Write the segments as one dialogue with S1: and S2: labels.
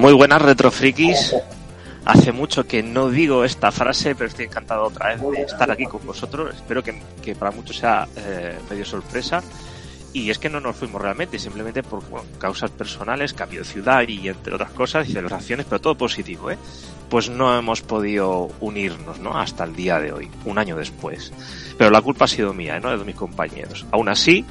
S1: Muy buenas retrofrikis. Hace mucho que no digo esta frase, pero estoy encantado otra vez de estar aquí con vosotros. Espero que, que para muchos sea eh, medio sorpresa. Y es que no nos fuimos realmente, simplemente por bueno, causas personales, cambio de ciudad y entre otras cosas y celebraciones, pero todo positivo, ¿eh? Pues no hemos podido unirnos, ¿no? Hasta el día de hoy, un año después. Pero la culpa ha sido mía, ¿no? De mis compañeros. Aún así,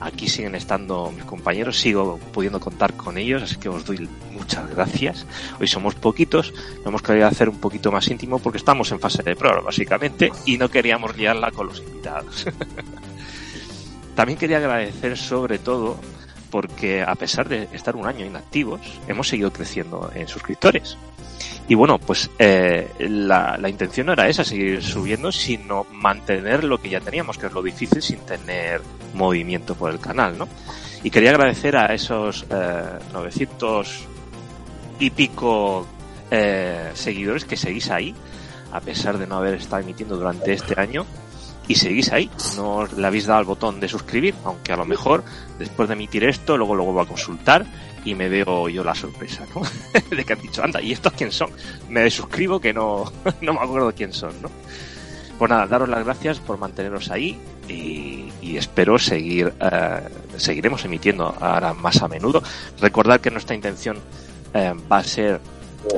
S1: aquí siguen estando mis compañeros, sigo pudiendo contar con ellos, así que os doy muchas gracias. Hoy somos poquitos, lo hemos querido hacer un poquito más íntimo porque estamos en fase de prueba, básicamente, y no queríamos liarla con los invitados. También quería agradecer sobre todo porque a pesar de estar un año inactivos, hemos seguido creciendo en suscriptores. Y bueno, pues eh, la, la, intención no era esa, seguir subiendo, sino mantener lo que ya teníamos, que es lo difícil sin tener movimiento por el canal, ¿no? Y quería agradecer a esos eh, 900 y pico eh, seguidores que seguís ahí, a pesar de no haber estado emitiendo durante este año y seguís ahí. No le habéis dado al botón de suscribir, aunque a lo mejor después de emitir esto, luego lo vuelvo a consultar y me veo yo la sorpresa, ¿no? de que han dicho, anda, ¿y estos quién son? Me suscribo que no, no me acuerdo quién son, ¿no? Pues nada, daros las gracias por manteneros ahí y, espero seguir, eh, seguiremos emitiendo ahora más a menudo. Recordad que nuestra intención eh, va a ser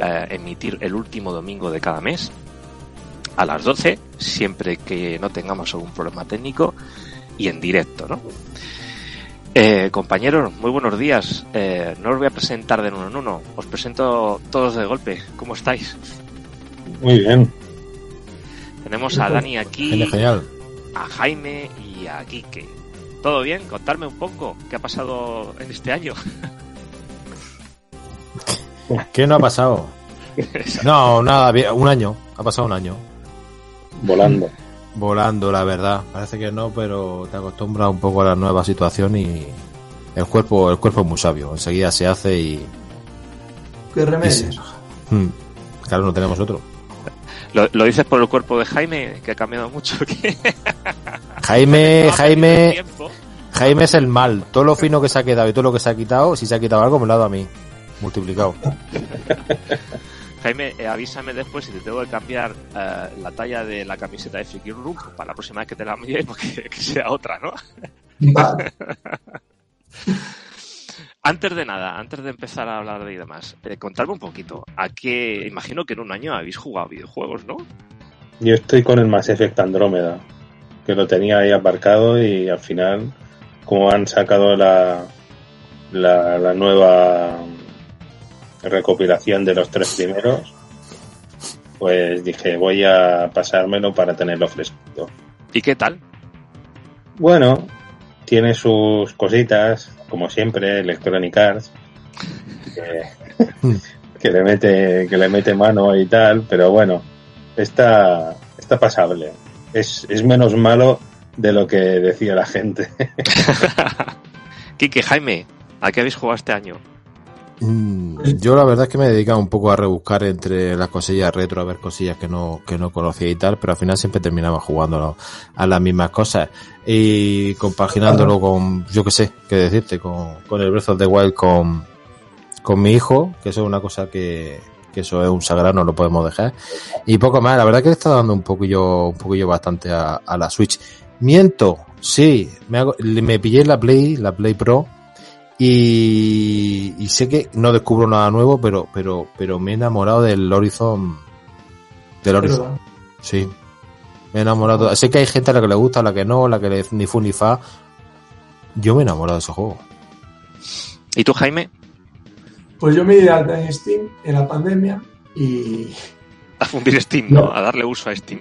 S1: eh, emitir el último domingo de cada mes a las 12, siempre que no tengamos algún problema técnico y en directo, ¿no? Eh, compañeros, muy buenos días. Eh, no os voy a presentar de uno en uno, os presento todos de golpe. ¿Cómo estáis?
S2: Muy bien.
S1: Tenemos a Dani aquí,
S3: Genial.
S1: a Jaime y a Quique. ¿Todo bien? Contadme un poco qué ha pasado en este año.
S3: ¿Qué no ha pasado? No, nada, un año. Ha pasado un año.
S2: Volando.
S3: Volando, la verdad. Parece que no, pero te acostumbras un poco a la nueva situación y el cuerpo, el cuerpo es muy sabio. Enseguida se hace y.
S4: ¿Qué
S3: y
S4: remedio?
S3: se- Hmm. Claro, no tenemos otro.
S1: ¿Lo, lo dices por el cuerpo de Jaime, que ha cambiado mucho?
S3: Jaime, Jaime? Jaime es el mal. Todo lo fino que se ha quedado y todo lo que se ha quitado, si se ha quitado algo, me lo ha dado a mí. Multiplicado.
S1: Jaime, eh, avísame después si te tengo que cambiar eh, la talla de la camiseta de Friki Room para la próxima vez que te la envíe, porque que sea otra, ¿no?
S4: Vale.
S1: Antes de nada, antes de empezar a hablar de y demás, eh, contadme un poquito. ¿A qué? Imagino que en un año habéis jugado videojuegos, ¿no?
S2: Yo estoy con el Mass Effect Andrómeda, que lo tenía ahí aparcado y al final, como han sacado la, la, la nueva recopilación de los tres primeros, pues dije, voy a pasármelo para tenerlo fresquito.
S1: ¿Y qué tal?
S2: Bueno, tiene sus cositas, como siempre, Electronic Arts, que, que le mete, que le mete mano y tal, pero bueno, está, está pasable. Es, es menos malo de lo que decía la gente.
S1: Quique, Jaime, ¿a qué habéis jugado este año?
S3: Mm, Yo la verdad es que me he dedicado un poco a rebuscar entre las cosillas retro, a ver cosillas que no, que no conocía y tal, pero al final siempre terminaba jugando a las mismas cosas y compaginándolo con, yo qué sé, qué decirte, con, con el Breath of the Wild con, con mi hijo, que eso es una cosa que, que eso es un sagrado, no lo podemos dejar. Y poco más, la verdad que le está dando un poquillo, un poquillo bastante a, a la Switch. Miento, sí, me, hago, me pillé la Play, la Play Pro, y, y sé que no descubro nada nuevo, pero, pero, pero me he enamorado del Horizon. Del Horizon. Sí. Me he enamorado. Sé que hay gente a la que le gusta, a la que no, a la que le ni fu ni fa. Yo me he enamorado de ese juego.
S1: ¿Y tú, Jaime?
S4: Pues yo me di de alta en Steam en la pandemia y
S1: A fundir Steam, ¿no?
S4: No.
S1: A darle uso a Steam.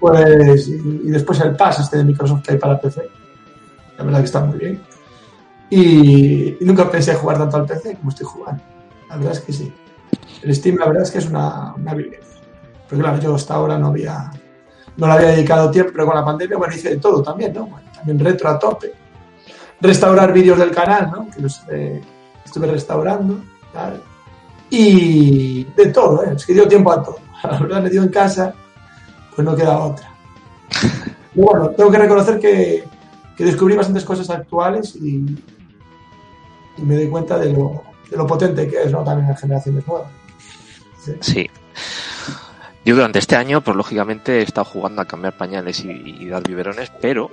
S4: pues y, y después el Pass este de Microsoft que hay para PC. La verdad que está muy bien. Y, y nunca pensé jugar tanto al PC como estoy jugando. La verdad es que sí. El Steam la verdad es que es una, una habilidad. Porque claro, yo hasta ahora no había no le había dedicado tiempo, pero con la pandemia bueno hice de todo también, ¿no? Bueno, también retro a tope. Restaurar vídeos del canal, ¿no? Que los eh, estuve restaurando, tal. Y de todo, ¿eh? Es que dio tiempo a todo. La verdad, metido en casa, pues no queda otra. Y bueno, tengo que reconocer que, que descubrí bastantes cosas actuales y, y me doy cuenta de lo, de lo potente que es, ¿no? También en generaciones nuevas.
S1: Sí. Yo durante este año, pues lógicamente he estado jugando a cambiar pañales y, y dar biberones, pero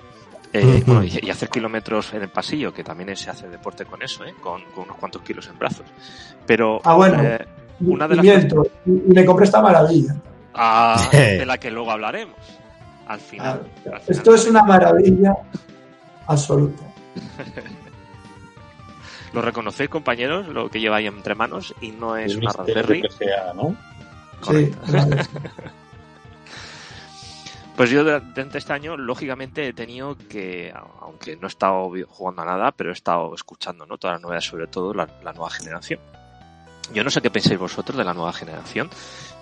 S1: eh, bueno, y, y hacer kilómetros en el pasillo, que también se hace deporte con eso, ¿eh? con, con unos cuantos kilos en brazos. Pero
S4: Ah, bueno.
S1: eh, Una de
S4: y
S1: las
S4: miento, y, y me compré esta maravilla.
S1: ah, de la que luego hablaremos. Al final.
S4: Ah,
S1: al final.
S4: Esto es una maravilla absoluta.
S1: ¿Lo reconocéis, compañeros? Lo que lleváis entre manos y no es una Raspberry.
S2: que sea, ¿no?
S4: Sí, vale.
S1: Pues yo durante este año, lógicamente, he tenido que, aunque no he estado jugando a nada, pero he estado escuchando ¿no? todas las novedades, sobre todo la, la nueva generación. Yo no sé qué pensáis vosotros de la nueva generación,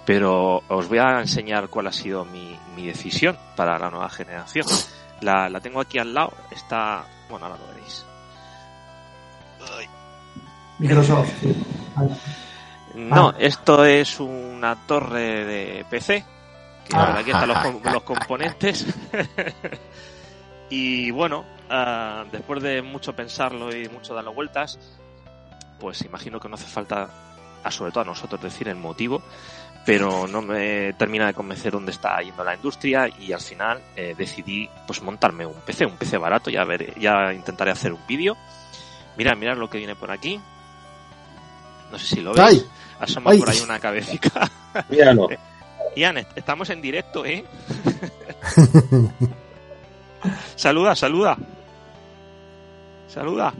S1: pero os voy a enseñar cuál ha sido mi, mi decisión para la nueva generación. La, la tengo aquí al lado, está... Bueno, ahora lo veréis.
S4: Microsoft. sí. Vale.
S1: No,
S4: Ah.
S1: esto es una torre de PC. Que
S4: Ah.
S1: aquí están los, los componentes. y bueno, ah, después de mucho pensarlo y mucho darle vueltas, pues imagino que no hace falta, a sobre todo a nosotros, decir el motivo. Pero no me termina de convencer dónde está yendo la industria y al final eh, decidí pues montarme un PC, un PC barato, ya veré, ya intentaré hacer un vídeo. Mirad, mirad lo que viene por aquí. No sé si lo veis.
S3: ¡Ay!
S1: Asoma
S3: ¡Ay!
S1: por ahí una cabecita.
S2: Míralo.
S1: Ian, est- estamos en directo, ¿eh? saluda, saluda. Saluda.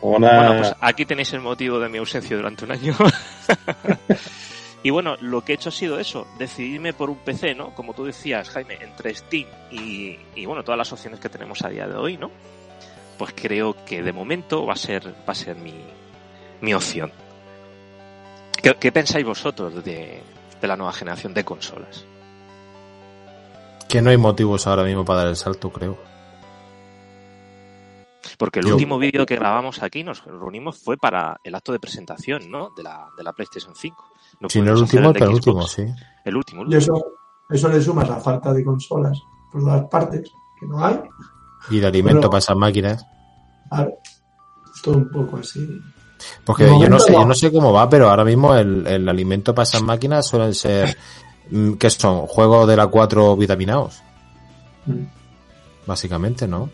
S2: Hola.
S1: Bueno, pues aquí tenéis el motivo de mi ausencia durante un año. y bueno, lo que he hecho ha sido eso, decidirme por un PC, ¿no? Como tú decías, Jaime, entre Steam y, y bueno, todas las opciones que tenemos a día de hoy, ¿no? Pues creo que de momento va a ser, va a ser mi, mi opción. ¿Qué, qué pensáis vosotros de, de la nueva generación de consolas?
S3: Que no hay motivos ahora mismo para dar el salto, creo.
S1: Porque el
S3: Yo-
S1: último vídeo que grabamos aquí, nos reunimos, fue para el acto de presentación, ¿no? De la, de la PlayStation 5. No
S3: Si no el último, el penúltimo, sí.
S1: El último, el
S4: Y
S1: último.
S4: eso, eso le sumas la falta de consolas por todas partes, que no hay.
S3: Y de alimento para esas máquinas.
S4: Ahora, todo un poco así.
S3: Porque yo no sé, yo no sé cómo va, pero ahora mismo el, el alimento para esas máquinas suelen ser, mm, ¿qué son? Juegos de la 4 vitaminados,
S4: Mm.
S3: básicamente, ¿no?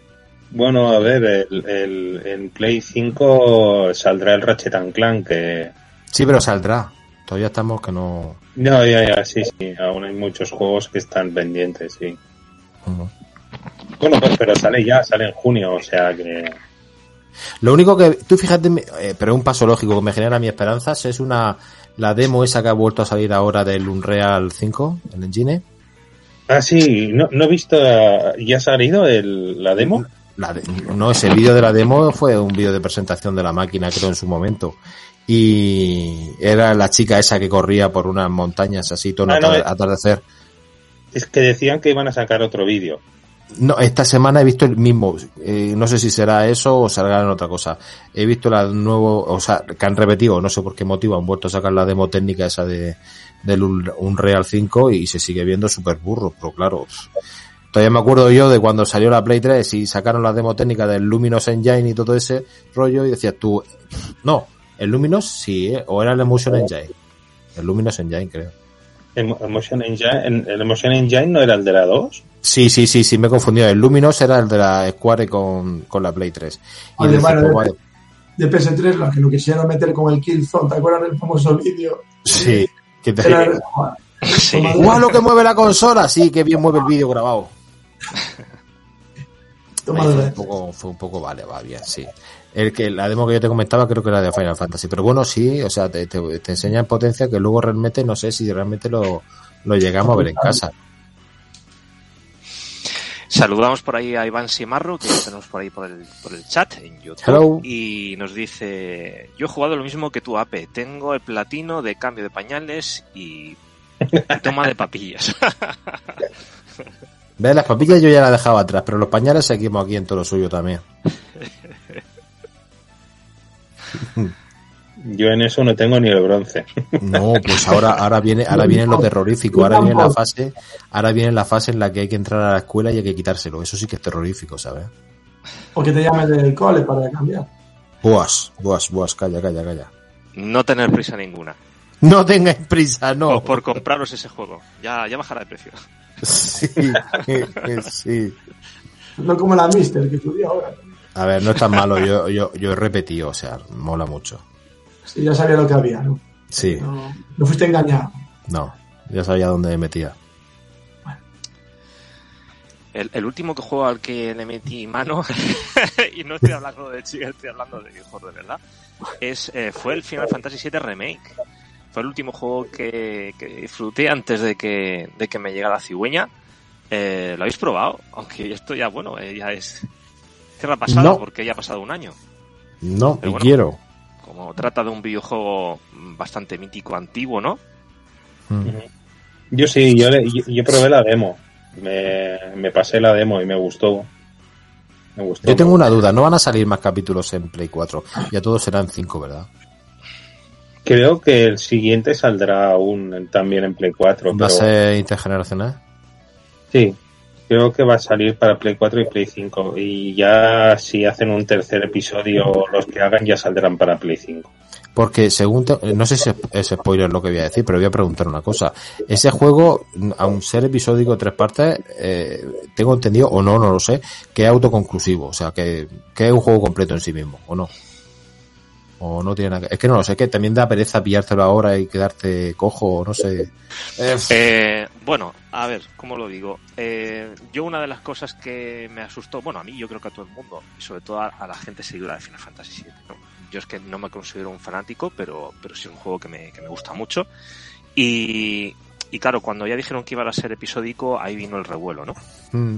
S2: Bueno, a ver, el, el- en Play 5 saldrá el Ratchet and Clank, que...
S3: Sí, pero saldrá. Todavía estamos que no...
S2: No, ya, ya, sí, sí, aún hay muchos juegos que están pendientes, sí. Bueno, pues, pero sale ya, sale en junio, o sea que...
S3: Lo único que, tú fíjate, eh, pero un paso lógico que me genera mi esperanzas es una, la demo esa que ha vuelto a salir ahora del Unreal 5, el engine.
S2: Ah, sí, no, no he visto, eh, ¿ya ha salido el, la demo?
S3: La de- no, ese vídeo de la demo fue un vídeo de presentación de la máquina, creo, en su momento. Y era la chica esa que corría por unas montañas así, tono
S2: Ah, no, eh.
S3: atardecer.
S2: Es que decían que iban a sacar otro vídeo.
S3: No, esta semana he visto el mismo. eh, no sé si será eso o salga en otra cosa. He visto la nuevo, o sea, que han repetido, no sé por qué motivo, han vuelto a sacar la demo técnica esa de del Un- Unreal 5 y se sigue viendo súper burro, pero claro. Todavía me acuerdo yo de cuando salió la Play 3 y sacaron la demo técnica del Luminous Engine y todo ese rollo y decías tú, no, el Luminous sí, ¿eh? o era el Emotion Engine. El Luminous Engine, creo.
S2: El Emotion Engine, el el Emotion Engine no era el de la 2.
S3: Sí, sí, sí, sí, me he confundido. El Luminous era el de la Square con, con la Play 3. Y
S4: Oye, vale,
S3: cinco,
S4: vale. De PS3, los que lo quisieron meter con el Killzone, ¿te acuerdas del famoso vídeo?
S3: Sí. Que te...
S4: Era,
S1: Sí.
S3: ¡Guau, lo que mueve la consola! Sí, que bien mueve el vídeo grabado. Ahí
S4: de
S3: fue,
S4: la-
S3: un poco, fue un poco, vale, va bien, sí. El que, la demo que yo te comentaba creo que era de Final Fantasy. Pero bueno, sí, o sea, te, te, te enseña en potencia que luego realmente, no sé si realmente lo, lo llegamos a ver en casa.
S1: Saludamos por ahí a Iván Simarro, que lo tenemos por ahí por el, por el chat en YouTube.
S3: Hello.
S1: Y nos dice, yo he jugado lo mismo que tú, Ape. Tengo el platino de cambio de pañales y, y toma de papillas.
S3: ¿Ves? Las papillas yo ya las dejaba atrás, pero los pañales seguimos aquí en todo lo suyo también.
S2: Yo en eso no tengo ni el bronce.
S3: No, pues ahora, ahora viene, ahora viene lo terrorífico, ahora viene la fase, ahora viene la fase en la que hay que entrar a la escuela y hay que quitárselo. Eso sí que es terrorífico, ¿sabes?
S4: O que te llamen del cole para cambiar.
S3: Buas, buas, buas, calla, calla, calla.
S1: No tener prisa ninguna.
S3: No tengáis prisa, no.
S1: O por compraros ese juego. Ya, ya bajará de precio.
S3: Sí, sí.
S4: No como la Mister que subí ahora.
S3: A ver, no es tan malo, yo, yo, yo he repetido, o sea, mola mucho.
S4: Sí, ya sabía lo que había, ¿no?
S3: Sí,
S4: No, no fuiste engañado.
S3: no, ya sabía dónde me metía.
S1: El, el último que juego al que le metí mano, y no estoy hablando de chicas, estoy hablando de hijos de verdad, es, eh, fue el Final Fantasy VII Remake. Fue el último juego que, que disfruté antes de que, de que me llegara la cigüeña. Eh, ¿Lo habéis probado? Aunque esto ya, bueno, eh, ya es tierra pasada
S3: No.
S1: porque ya ha pasado un año.
S3: No,
S1: Pero
S3: y
S1: bueno.
S3: quiero.
S1: Como trata de un videojuego bastante mítico, antiguo, ¿no?
S3: Mm.
S2: Yo sí, yo, le- yo, yo probé la demo. Me, me pasé la demo y me gustó. Me gustó.
S3: Yo tengo una duda, no van a salir más capítulos en Play 4, ya todos serán 5, ¿verdad?
S2: Creo que el siguiente saldrá aún en- también en Play 4.
S3: ¿Va a ser intergeneracional?
S2: sí, creo que va a salir para Play 4 y Play 5. Y ya si hacen un tercer episodio, los que hagan ya saldrán para Play 5.
S3: Porque según, te- no sé si es, spoiler lo que voy a decir, pero voy a preguntar una cosa. Ese juego, aun ser episódico tres partes, eh, tengo entendido, o no, no lo sé, que es autoconclusivo, o sea, que, que es un juego completo en sí mismo, o no. O no tiene nada que... Es que no lo sé, que también da pereza pillártelo ahora y quedarte cojo, no sé. Eh,
S1: Eh, bueno, a ver, ¿cómo lo digo? Eh, yo una de las cosas que me asustó, bueno, a mí yo creo que a todo el mundo, y sobre todo a, a la gente seguidora de Final Fantasy VII, ¿no? Yo es que no me considero un fanático, pero, pero sí es un juego que me, que me gusta mucho. Y, y claro, cuando ya dijeron que iba a ser episódico, ahí vino el revuelo, ¿no?
S3: mm,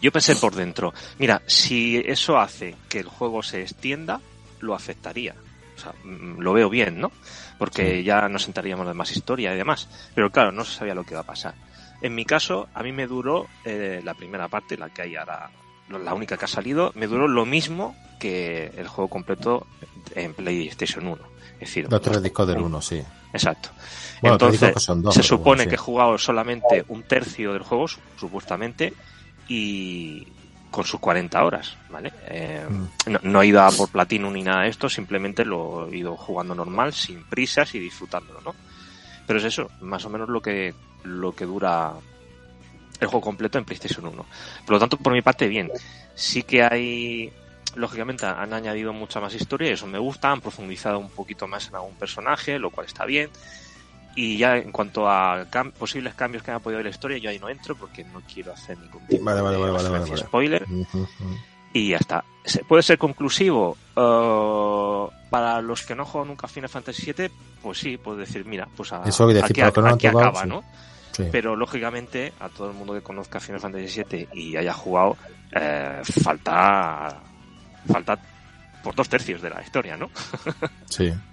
S1: Yo pensé por dentro, mira, si eso hace que el juego se extienda, lo aceptaría. O sea, mm, lo veo bien, ¿no? Porque ya nos sentaríamos de más historia y demás. Pero claro, no se sabía lo que iba a pasar. En mi caso, a mí me duró eh, la primera parte, la que hay ahora, la única que ha salido, me duró lo mismo que el juego completo en PlayStation 1. Es decir,
S3: los tres discos del 1, sí.
S1: Exacto.
S3: Bueno,
S1: Entonces,
S3: discos que son dos,
S1: se supone
S3: bueno, sí.
S1: que he jugado solamente un tercio del juego, su- supuestamente, y con sus 40 horas, ¿vale? Eh,
S3: Mm.
S1: no, no he ido a por platino ni nada de esto, simplemente lo he ido jugando normal, sin prisas y disfrutándolo, ¿no? Pero es eso, más o menos lo que, lo que dura el juego completo en PlayStation 1. Por lo tanto, por mi parte, bien. Sí que hay, lógicamente, han añadido mucha más historia y eso me gusta, han profundizado un poquito más en algún personaje, lo cual está bien. Y ya en cuanto a cam- posibles cambios que han podido en la historia, yo ahí no entro porque no quiero hacer ningún tipo
S3: Vale, vale,
S1: de
S3: vale,
S1: spoiler y ya está. ¿Se- ¿Puede ser conclusivo? Eh, para los que no juegan nunca Final Fantasy VII, pues sí, puedo decir, mira, pues a-
S3: Eso que decir,
S1: aquí,
S3: no han
S1: aquí acaba,
S3: sí.
S1: ¿no?
S3: Sí.
S1: Pero lógicamente, a todo el mundo que conozca Final Fantasy VII y haya jugado, eh, falta, falta por dos tercios de la historia, ¿no?
S3: Sí.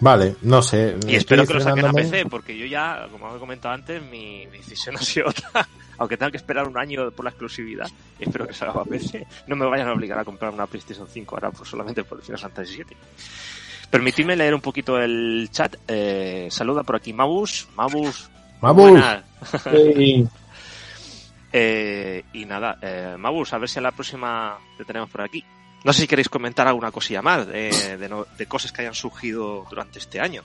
S3: Vale, no sé.
S1: Y espero que lo saquen a. PC, porque yo ya, como he comentado antes, mi, mi decisión ha sido otra. Aunque tenga que esperar un año por la exclusividad, espero que salga a PC. No me vayan a obligar a comprar una PlayStation 5 ahora por, solamente por el Final Fantasy VII. Permitidme leer un poquito el chat. Eh, saluda por aquí Mabus. Mabus.
S3: Mabus.
S2: Sí,
S1: Eh, y nada, eh, Mabus, a ver si a la próxima te tenemos por aquí. No sé si queréis comentar alguna cosilla más de, de no- de cosas que hayan surgido durante este año.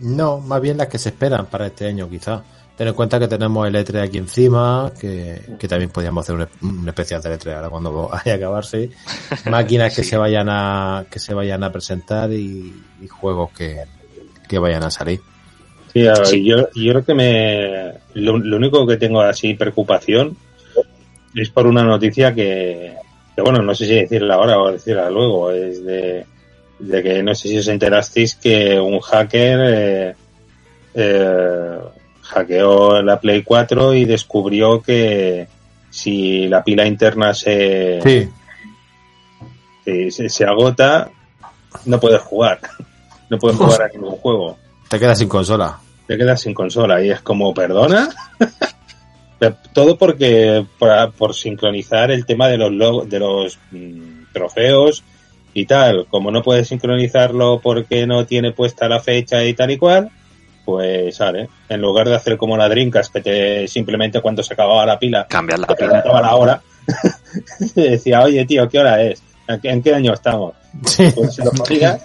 S3: No, más bien las que se esperan para este año, quizá. Ten en cuenta que tenemos el E3 aquí encima, que, que también podríamos hacer un, un especial del E3 ahora cuando vaya a acabarse. Máquinas que se vayan a que se vayan a presentar y, y juegos que, que vayan a salir.
S2: Sí, a ver,
S1: Sí.
S2: Yo, yo creo que me. Lo, lo único que tengo así preocupación es por una noticia que, que, bueno, no sé si decirla ahora o decirla luego. Es de, de que no sé si os enterasteis que un hacker eh, eh, hackeó la Play 4 y descubrió que si la pila interna se,
S3: Sí,
S2: se, se- se agota, no puedes jugar. No puedes jugar a ningún juego
S3: te quedas sin consola.
S2: te quedas sin consola y es como, ¿perdona? Todo porque por, por sincronizar el tema de los log- de los mm, trofeos y tal, como no puedes sincronizarlo porque no tiene puesta la fecha y tal y cual, pues sale, en lugar de hacer como la Drinkas que te simplemente cuando se acababa la pila
S1: Cambiar la
S2: te
S1: pila.
S2: preguntaba la hora, te decía, oye tío, ¿qué hora es? ¿En qué, en qué año estamos?
S3: Sí.
S2: Pues se lo ponía.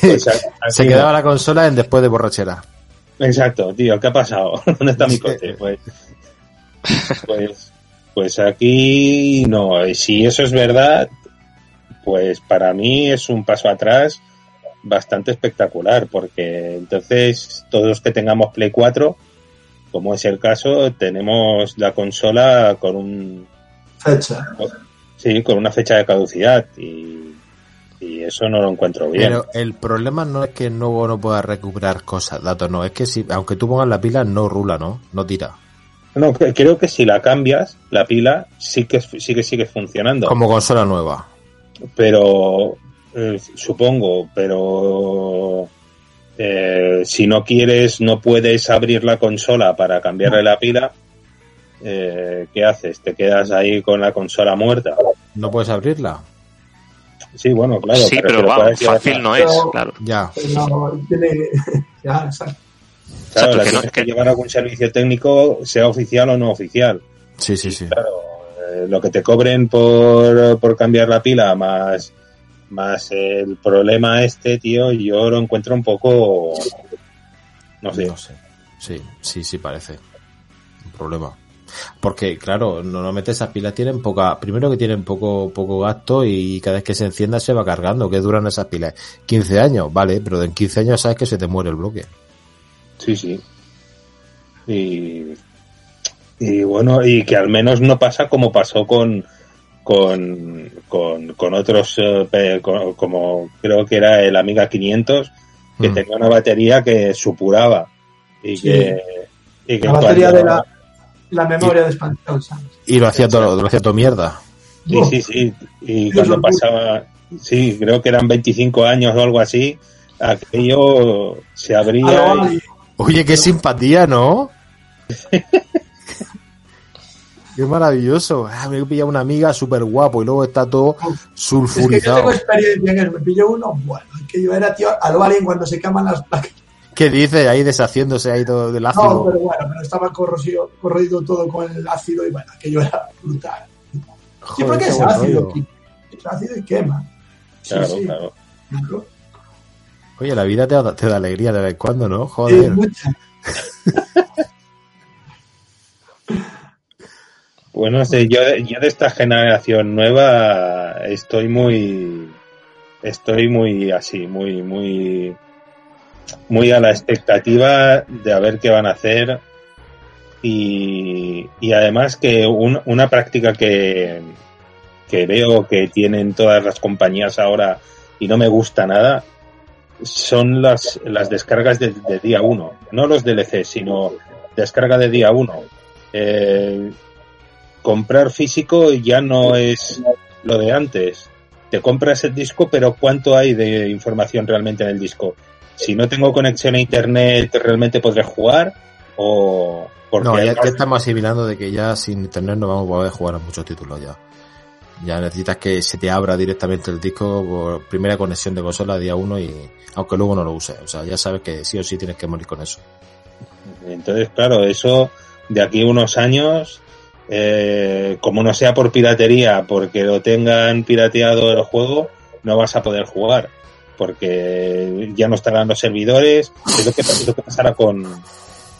S2: pues,
S3: Se
S2: así
S3: quedaba la consola en después de borrachera.
S2: Exacto, tío, ¿qué ha pasado? ¿Dónde está mi coche? Pues, pues, pues aquí no. Si eso es verdad, pues para mí es un paso atrás bastante espectacular, porque entonces todos los que tengamos Play 4, como es el caso, tenemos la consola con un
S4: Fecha.
S2: sí, con una fecha de caducidad y, y eso no lo encuentro bien.
S3: Pero el problema no es que no, no pueda recuperar cosas, datos, no. Es que si, aunque tú pongas la pila, no rula, ¿no? No tira.
S2: No, cre- creo que si la cambias, la pila sí que sí que sigue funcionando.
S3: Como consola nueva.
S2: pero eh, supongo, pero eh, si no quieres, no puedes abrir la consola para cambiarle la pila, eh, ¿qué haces? ¿Te quedas ahí con la consola muerta?
S3: ¿No puedes abrirla?
S2: Sí, bueno, claro.
S1: sí,
S2: pero
S1: pero vamos, fácil no es, claro.
S3: Ya.
S4: Pero tiene. Ya, exacto.
S2: Claro, la
S1: que
S2: tienes llevar a algún servicio técnico, sea oficial o no oficial.
S3: Sí, sí, sí.
S2: Claro, eh, lo que te cobren por, por cambiar la pila más, más el problema este, tío, yo lo encuentro un poco, no sé.
S3: No sé. Sí, sí, sí parece. Un problema. Porque, claro, normalmente esas pilas tienen poca, primero que tienen poco, poco gasto y cada vez que se encienda se va cargando. ¿Qué duran esas pilas? 15 años, vale, pero en 15 años sabes que se te muere el bloque.
S2: Sí, sí. Y, y bueno, y que al menos no pasa como pasó con, con, con, con otros, eh, como creo que era el Amiga 500, que
S3: Mm.
S2: tenía una batería que supuraba. Y
S4: Sí.
S2: que, y que
S4: La batería
S2: cuando-
S4: de la, la memoria de expansión, ¿sabes?
S3: Y lo hacía todo, lo hacía todo mierda.
S2: Sí, sí, sí. Y
S4: Eso
S2: cuando pasaba, sí, creo que eran 25 años o algo así, aquello se
S4: a
S2: abría
S4: lo
S2: y.
S3: Oye, qué simpatía, ¿no? qué maravilloso. Ah, me he pillado una amiga súper guapo y luego está todo
S4: Es que yo
S3: sulfurizado.
S4: tengo experiencia en eso. Me pilló uno, bueno, que yo era tío a lo alien cuando se queman las placas.
S3: ¿Qué dice ahí deshaciéndose ahí todo del
S4: No,
S3: ácido?
S4: pero bueno, pero estaba corrosivo, corroído todo con el ácido y bueno, aquello era brutal. Sí,
S3: Joder,
S4: porque
S3: qué
S4: es ácido,
S3: rollo.
S4: es ácido y quema. Sí,
S2: claro,
S4: sí,
S2: claro.
S3: Oye, la vida te da, te da alegría de vez en cuando, ¿no? Joder.
S2: Bueno, no sé, yo, yo de esta generación nueva estoy muy, estoy muy así, muy, muy, muy a la expectativa de a ver qué van a hacer y, y además que un- una práctica que, que veo que tienen todas las compañías ahora y no me gusta nada son las, las descargas de, de día 1, no los DLC, sino descarga de día 1. Eh, comprar físico ya no es lo de antes. Te compras el disco, pero ¿cuánto hay de información realmente en el disco? Si no tengo conexión a internet, ¿realmente podré jugar? ¿O porque
S3: No, ya, ya estamos asimilando de que ya sin internet no vamos a poder jugar a muchos títulos ya. Ya necesitas que se te abra directamente el disco por primera conexión de consola día uno y aunque luego no lo uses. O sea, ya sabes que sí o sí tienes que morir con eso.
S2: Entonces, claro, eso de aquí unos años, eh, como no sea por piratería, porque lo tengan pirateado el juego, no vas a poder jugar. Porque ya no estarán los servidores. Es lo que, es lo que pasará con,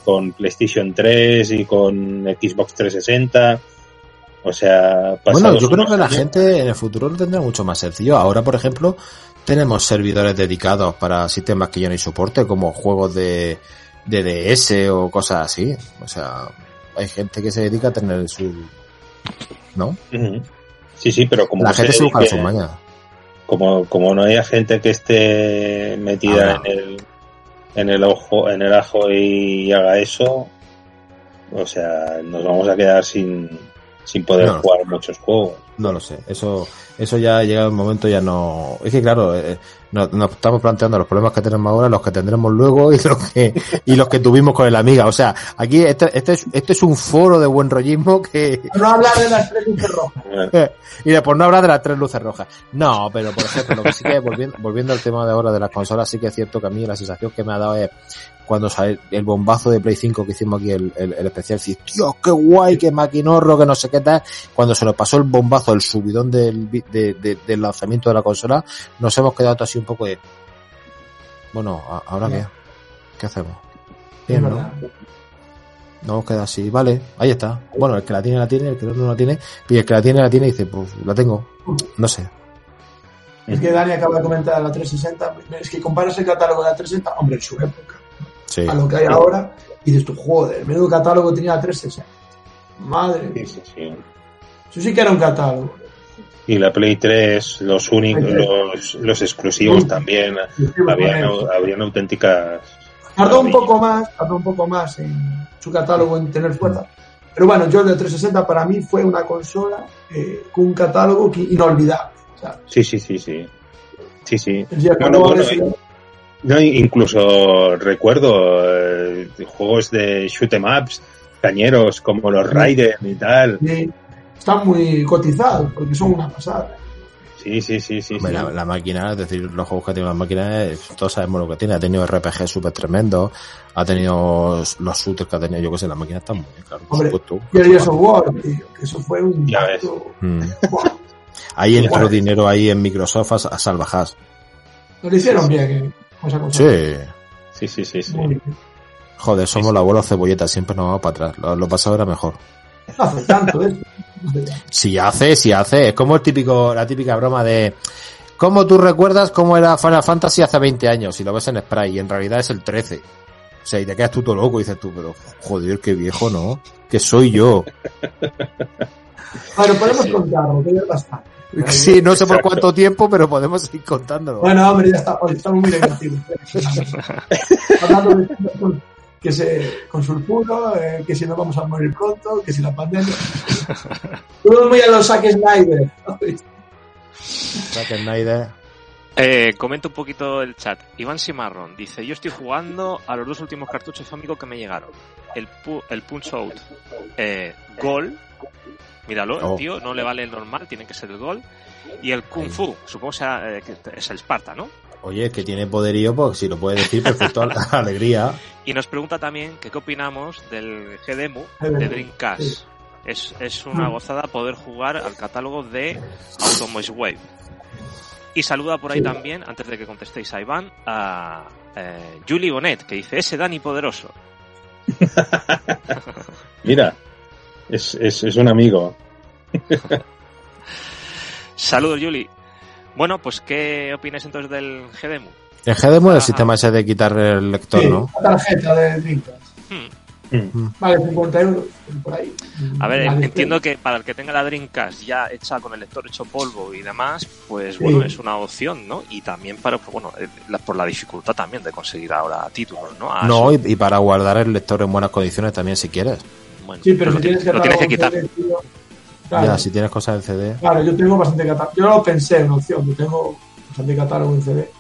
S2: con PlayStation 3 y con Xbox 360. O sea,
S3: Bueno, yo creo que la gente en el futuro lo tendrá mucho más sencillo. Ahora, por ejemplo, tenemos servidores dedicados para sistemas que ya no hay soporte, como juegos de, de DS o cosas así. O sea, hay gente que se dedica a tener su... ¿No?
S2: Sí, sí, pero como
S3: La gente
S2: se
S3: busca su maña.
S2: como, como no haya gente que esté metida
S3: Ah,
S2: en el en el ojo, en el ajo y haga eso, o sea, nos vamos a quedar sin, sin poder
S3: No.
S2: jugar muchos juegos.
S3: No lo sé, eso, eso ya ha llegado un momento ya no. Es que claro, eh, nos, nos estamos planteando los problemas que tenemos ahora, los que tendremos luego y los que, y los que tuvimos con el amiga. O sea, aquí este, este es, este es un foro de buen rollismo que,
S4: No hablar de las tres luces rojas.
S3: y después no hablar de las tres luces rojas. No, pero por ejemplo, lo que sí que volviendo, volviendo al tema de ahora de las consolas, sí que es cierto que a mí la sensación que me ha dado es cuando sale el bombazo de Play 5 que hicimos aquí el, el, el especial, decir, tío, qué guay, qué maquinorro, que no sé qué tal. Cuando se nos pasó el bombazo, el subidón del, de- de- del lanzamiento de la consola, nos hemos quedado así un poco de, bueno, ¿a- ¿ahora qué? ¿Qué hacemos? Bien, ¿no? Nos hemos quedado así, vale, ahí está. Bueno, el que la tiene, la tiene, el que no no la tiene, y el que la tiene, la tiene y dice, pues la tengo. No sé.
S4: Es que Dani acaba de comentar la 360. Es que comparas el catálogo de la 360, hombre, en su época,
S3: Sí.
S4: a lo que hay ahora, y dices tú, joder, menudo catálogo tenía la 360. Madre mía.
S2: Sí, sí, sí.
S4: Eso sí que era un catálogo.
S2: Y la Play 3, los únicos, los, los exclusivos también, habían, habrían auténticas...
S4: Tardó un poco más, tardó un poco más en su catálogo en tener fuerza. Pero bueno, yo el de 360 para mí fue una consola eh, con un catálogo inolvidable.
S2: Sí, sí, sí, sí. Sí, sí. Bueno, bueno, No, incluso recuerdo eh, juegos de shoot 'em ups, cañeros como los Raiden y tal.
S4: sí, están muy cotizados porque son una pasada.
S2: Sí, sí, sí, sí.
S3: La, la máquina, es decir, los juegos que tiene la máquina, eh, todos sabemos lo que tiene. Ha tenido RPG súper tremendo, ha tenido los shooters que ha tenido, yo que sé, la máquina está muy bien, claro, por
S4: Hombre,
S3: supuesto.
S4: Y el Gears of War, tío, que eso fue un
S2: Ya ves.
S3: Mm. Ahí entró dinero ahí en Microsoft a, a salvajas.
S4: Lo hicieron bien, eh, esa consola.
S3: Sí.
S2: Sí, sí, sí, sí.
S3: Joder, somos
S2: Sí, sí.
S3: la abuela cebolleta, siempre nos vamos para atrás. Lo, lo pasado era mejor.
S4: No hace tanto, ¿eh?
S3: Si hace, si hace. Es como el típico, la típica broma de ¿Cómo tú recuerdas cómo era Final Fantasy hace 20 años? Y lo ves en Spray y en realidad es el 13. O sea, y te quedas tú todo loco y dices tú, pero joder, qué viejo, ¿no? Que soy yo.
S4: Bueno, podemos contarlo, que ya es bastante.
S3: Sí, no sé por
S2: Exacto.
S3: cuánto tiempo, pero podemos ir contándolo.
S4: Bueno, hombre, ya está. Oye, estamos muy negativos. Hablando de que se con sulfuro, eh, que si nos vamos a morir pronto, que si la pandemia. Todos muy a los Zack Snyder.
S3: Zack Snyder.
S1: Eh, comento un poquito el chat. Iván Simarron dice: Yo estoy jugando a los dos últimos cartuchos Famicom que me llegaron. El, pu- el Punch Out eh, Gol. Míralo,
S3: Oh.
S1: el tío no le vale el normal, tiene que ser el Gol. Y el Kung Fu, supongo sea, eh, que es el Sparta, ¿no?
S3: Oye, es que tiene poderío, pues si lo puede decir, perfecto, alegría.
S1: Y nos pregunta también que qué opinamos del GDEMU de Dreamcast.
S4: sí.
S1: Es, es una gozada poder jugar al catálogo de Automouse Wave. Y saluda por ahí
S4: Sí.
S1: también, antes de que contestéis a Iván, a eh, Julie Bonet, que dice, ese Dani poderoso.
S2: Mira, es, es, es un amigo.
S1: Saludos, Julie. Bueno, pues, ¿qué opinas entonces del GDEMU?
S3: El GDM es el sistema ese de quitar el lector,
S4: Sí,
S3: ¿no?
S4: la tarjeta de Dreamcast.
S1: Hmm.
S2: Mm.
S4: Vale, 50 euros por ahí.
S1: A ver,
S4: Vale,
S1: entiendo que para el que tenga la Dreamcast ya hecha con el lector hecho polvo y demás, pues
S4: Sí.
S1: bueno, es una opción, ¿no? Y también para, pues, bueno, eh, la- por la dificultad también de conseguir ahora títulos, ¿no? Ah,
S3: No, y para guardar el lector en buenas condiciones también si quieres.
S1: Bueno,
S4: Sí, pero si tienes que
S1: lo tienes que quitar.
S4: CD, tío, claro,
S3: Ya, si tienes cosas en CD.
S4: claro, yo tengo bastante catálogo. Yo lo pensé en opción, yo tengo bastante catálogo en CD.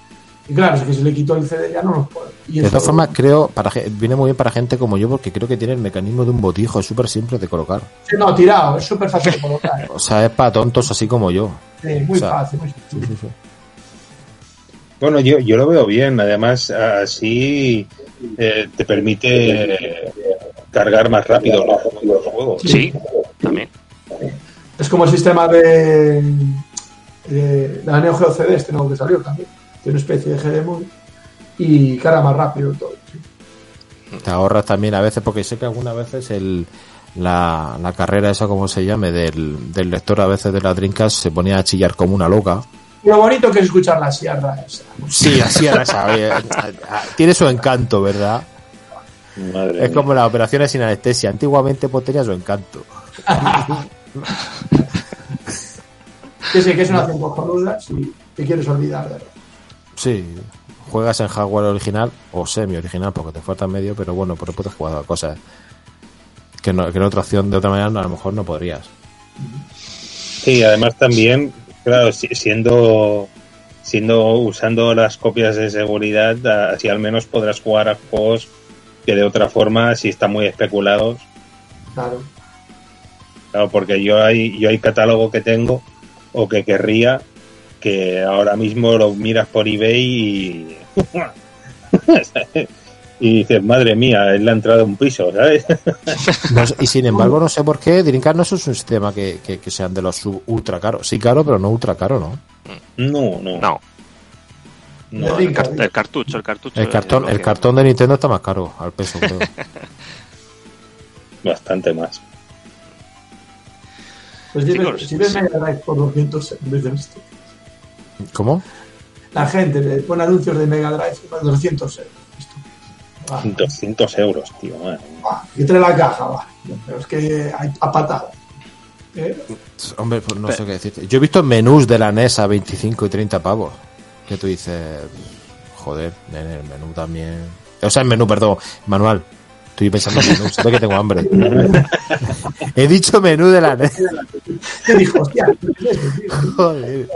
S4: Y claro, es que si le quito el CD ya no los puedo. Y
S3: De todas formas, creo, para viene muy bien para gente como yo porque creo que tiene el mecanismo de un botijo, es súper simple de colocar.
S4: Sí, no, tirado, es súper fácil de colocar. ¿eh?
S3: O sea, es para tontos así como yo.
S4: Sí, muy
S3: O sea,
S4: fácil, muy
S3: Sí,
S4: fácil.
S3: sí, sí.
S2: Bueno, yo, yo lo veo bien. Además, así eh, te permite cargar más rápido los, los juegos.
S1: Sí, también.
S4: Es como el sistema de, de la Neo Geo CD, este nuevo que salió también. Tiene una especie de GDMU y carga más rápido todo. sí.
S3: Te ahorras también a veces, porque sé que algunas veces el, la, la carrera esa, como se llame, del, del lector a veces de la Dreamcast se ponía a chillar como una loca.
S4: Lo bonito que es escuchar la sierra esa.
S3: Sí, así era esa. Tiene su encanto, ¿verdad?
S2: Madre
S3: Es
S2: mía.
S3: como las operaciones sin anestesia. Antiguamente pues tenía su encanto.
S4: Que sé que es una acción cojonuda si te quieres olvidar de
S3: Sí, juegas en hardware original o semi original porque te falta medio, pero bueno, pero puedes jugar a cosas que, no, que en otra opción de otra manera no, a lo mejor no podrías.
S2: Sí, además también, claro, si- siendo siendo usando las copias de seguridad, así al menos podrás jugar a juegos que de otra forma, si están muy especulados.
S4: Claro.
S2: Claro, porque yo hay, yo hay catálogo que tengo o que querría que ahora mismo lo miras por eBay y. y dices, madre mía, es la entrada de un piso, ¿sabes?
S3: No y sin embargo, no sé por qué Dreamcast no es un sistema que, que, que sean de los sub- ultra caros. Sí, caro, pero no ultra caro, ¿no?
S2: No, no.
S1: No,
S2: no.
S1: El, car-
S4: Dreamcast.
S1: el cartucho, el cartucho.
S3: El cartón, el cartón de Nintendo está más caro al peso, creo.
S2: Bastante más.
S4: Pues dime,
S1: Chicos,
S4: si ves. Mega Drive por 200 en vez de esto.
S3: ¿Cómo?
S4: La gente le pone anuncios de Mega Drive por 200 euros. Esto. Va,
S2: 200 euros, tío. madre mía.
S4: va, y trae la caja, va. Pero es que hay a patada. ¿Eh?
S3: Hombre, pues no sé qué decirte. Yo he visto menús de la NES a 25 y 30 pavos. Que tú dices, joder, nene, el menú también. O sea, el menú, perdón, manual. Estoy pensando en menú, sabes que tengo hambre. He dicho menú de la NES.
S4: ¿Qué dijo?
S3: Joder.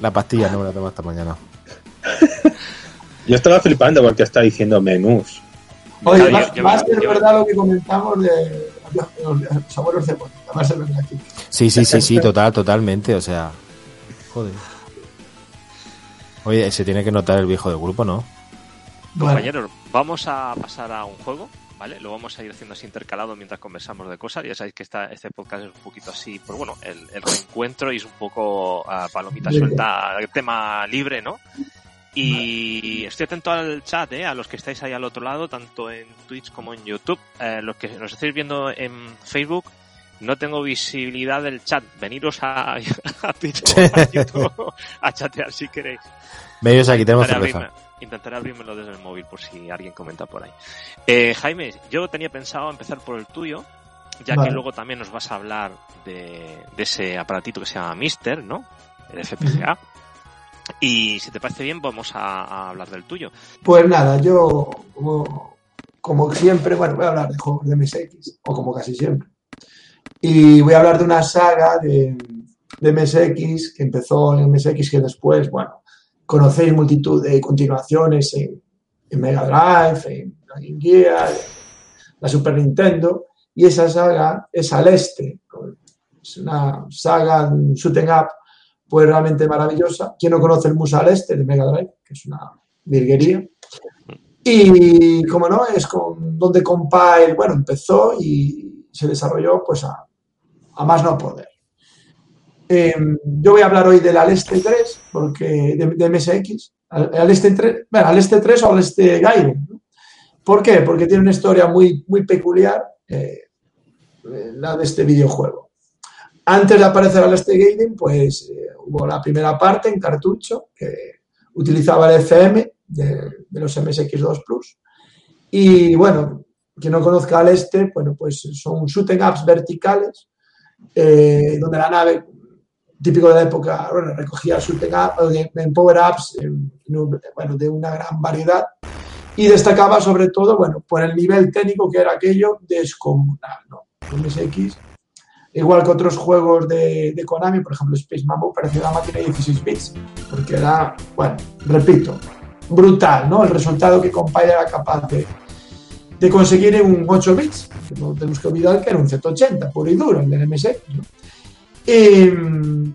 S3: La pastilla no me la tomo hasta mañana.
S2: Yo estaba flipando porque está diciendo menús.
S4: Oye, va,
S1: yo-
S4: va a ser
S1: yo-
S4: verdad lo que comentamos de los, los abuelos de Bonita. Va a ser verdad aquí.
S3: Sí, sí, sí, sí, total, totalmente. O sea, joder. Oye, se tiene que notar el viejo del grupo, ¿no?
S4: Bueno,
S1: Compañeros, vamos a pasar a un juego, ¿vale? Lo vamos a ir haciendo así intercalado mientras conversamos de cosas. Ya sabéis que esta, este podcast es un poquito así, pues bueno, el, el reencuentro y es un poco ah, palomita
S4: Libre.
S1: suelta, tema libre, ¿no? Y estoy atento al chat, ¿eh? A los que estáis ahí al otro lado, tanto en Twitch como en YouTube. Eh, los que nos estáis viendo en Facebook, no tengo visibilidad del chat. Veniros a, a a YouTube a chatear si queréis.
S3: Medios aquí tenemos
S1: Intentaré
S3: cerveza.
S1: intentaré abrirmelo desde el móvil por si alguien comenta por ahí. Eh, Jaime, yo tenía pensado empezar por el tuyo, ya
S4: Vale.
S1: que luego también nos vas a hablar de, de ese aparatito que se llama Mister, ¿no? El FPGA. Y si te parece bien, vamos a, a hablar del tuyo.
S4: pues nada, yo como, como siempre, bueno, voy a hablar de juegos de MSX, o como casi siempre. Y voy a hablar de una saga de, de MSX que empezó en MSX que después, bueno, conocéis multitud de continuaciones en, en Mega Drive, en Game Gear, en la Super Nintendo, y esa saga es al este. Es una saga, un shooting up, pues realmente maravillosa. ¿Quién no conoce el Musa al este de Mega Drive? Que es una virguería. Y como no, es con donde Compile, bueno, empezó y se desarrolló pues a, más no poder. Eh, yo voy a hablar hoy del Aleste 3, porque de, MSX, al, al este 3, bueno, al este 3 o al este Gaiden. ¿no? ¿Por qué? Porque tiene una historia muy, muy peculiar, eh, la de este videojuego. Antes de aparecer al este Gaiden, pues eh, hubo la primera parte en cartucho que utilizaba el FM de, de los MSX2 Plus. Y bueno, quien no conozca al este, bueno, pues son shooting ups verticales, eh, donde la nave, típico de la época, bueno, recogía shooting up, eh, en power ups, en- bueno, de una gran variedad. Y destacaba sobre todo, bueno, por el nivel técnico que era aquello descomunal, ¿no? MSX, igual que otros juegos de, de Konami, por ejemplo, Space Mambo, parecía una máquina de 16 bits, porque era, bueno, repito, brutal, ¿no? El resultado que Compile era capaz de, de conseguir un 8 bits, que no tenemos que olvidar que era un 180, puro y duro, el del MSX. Y,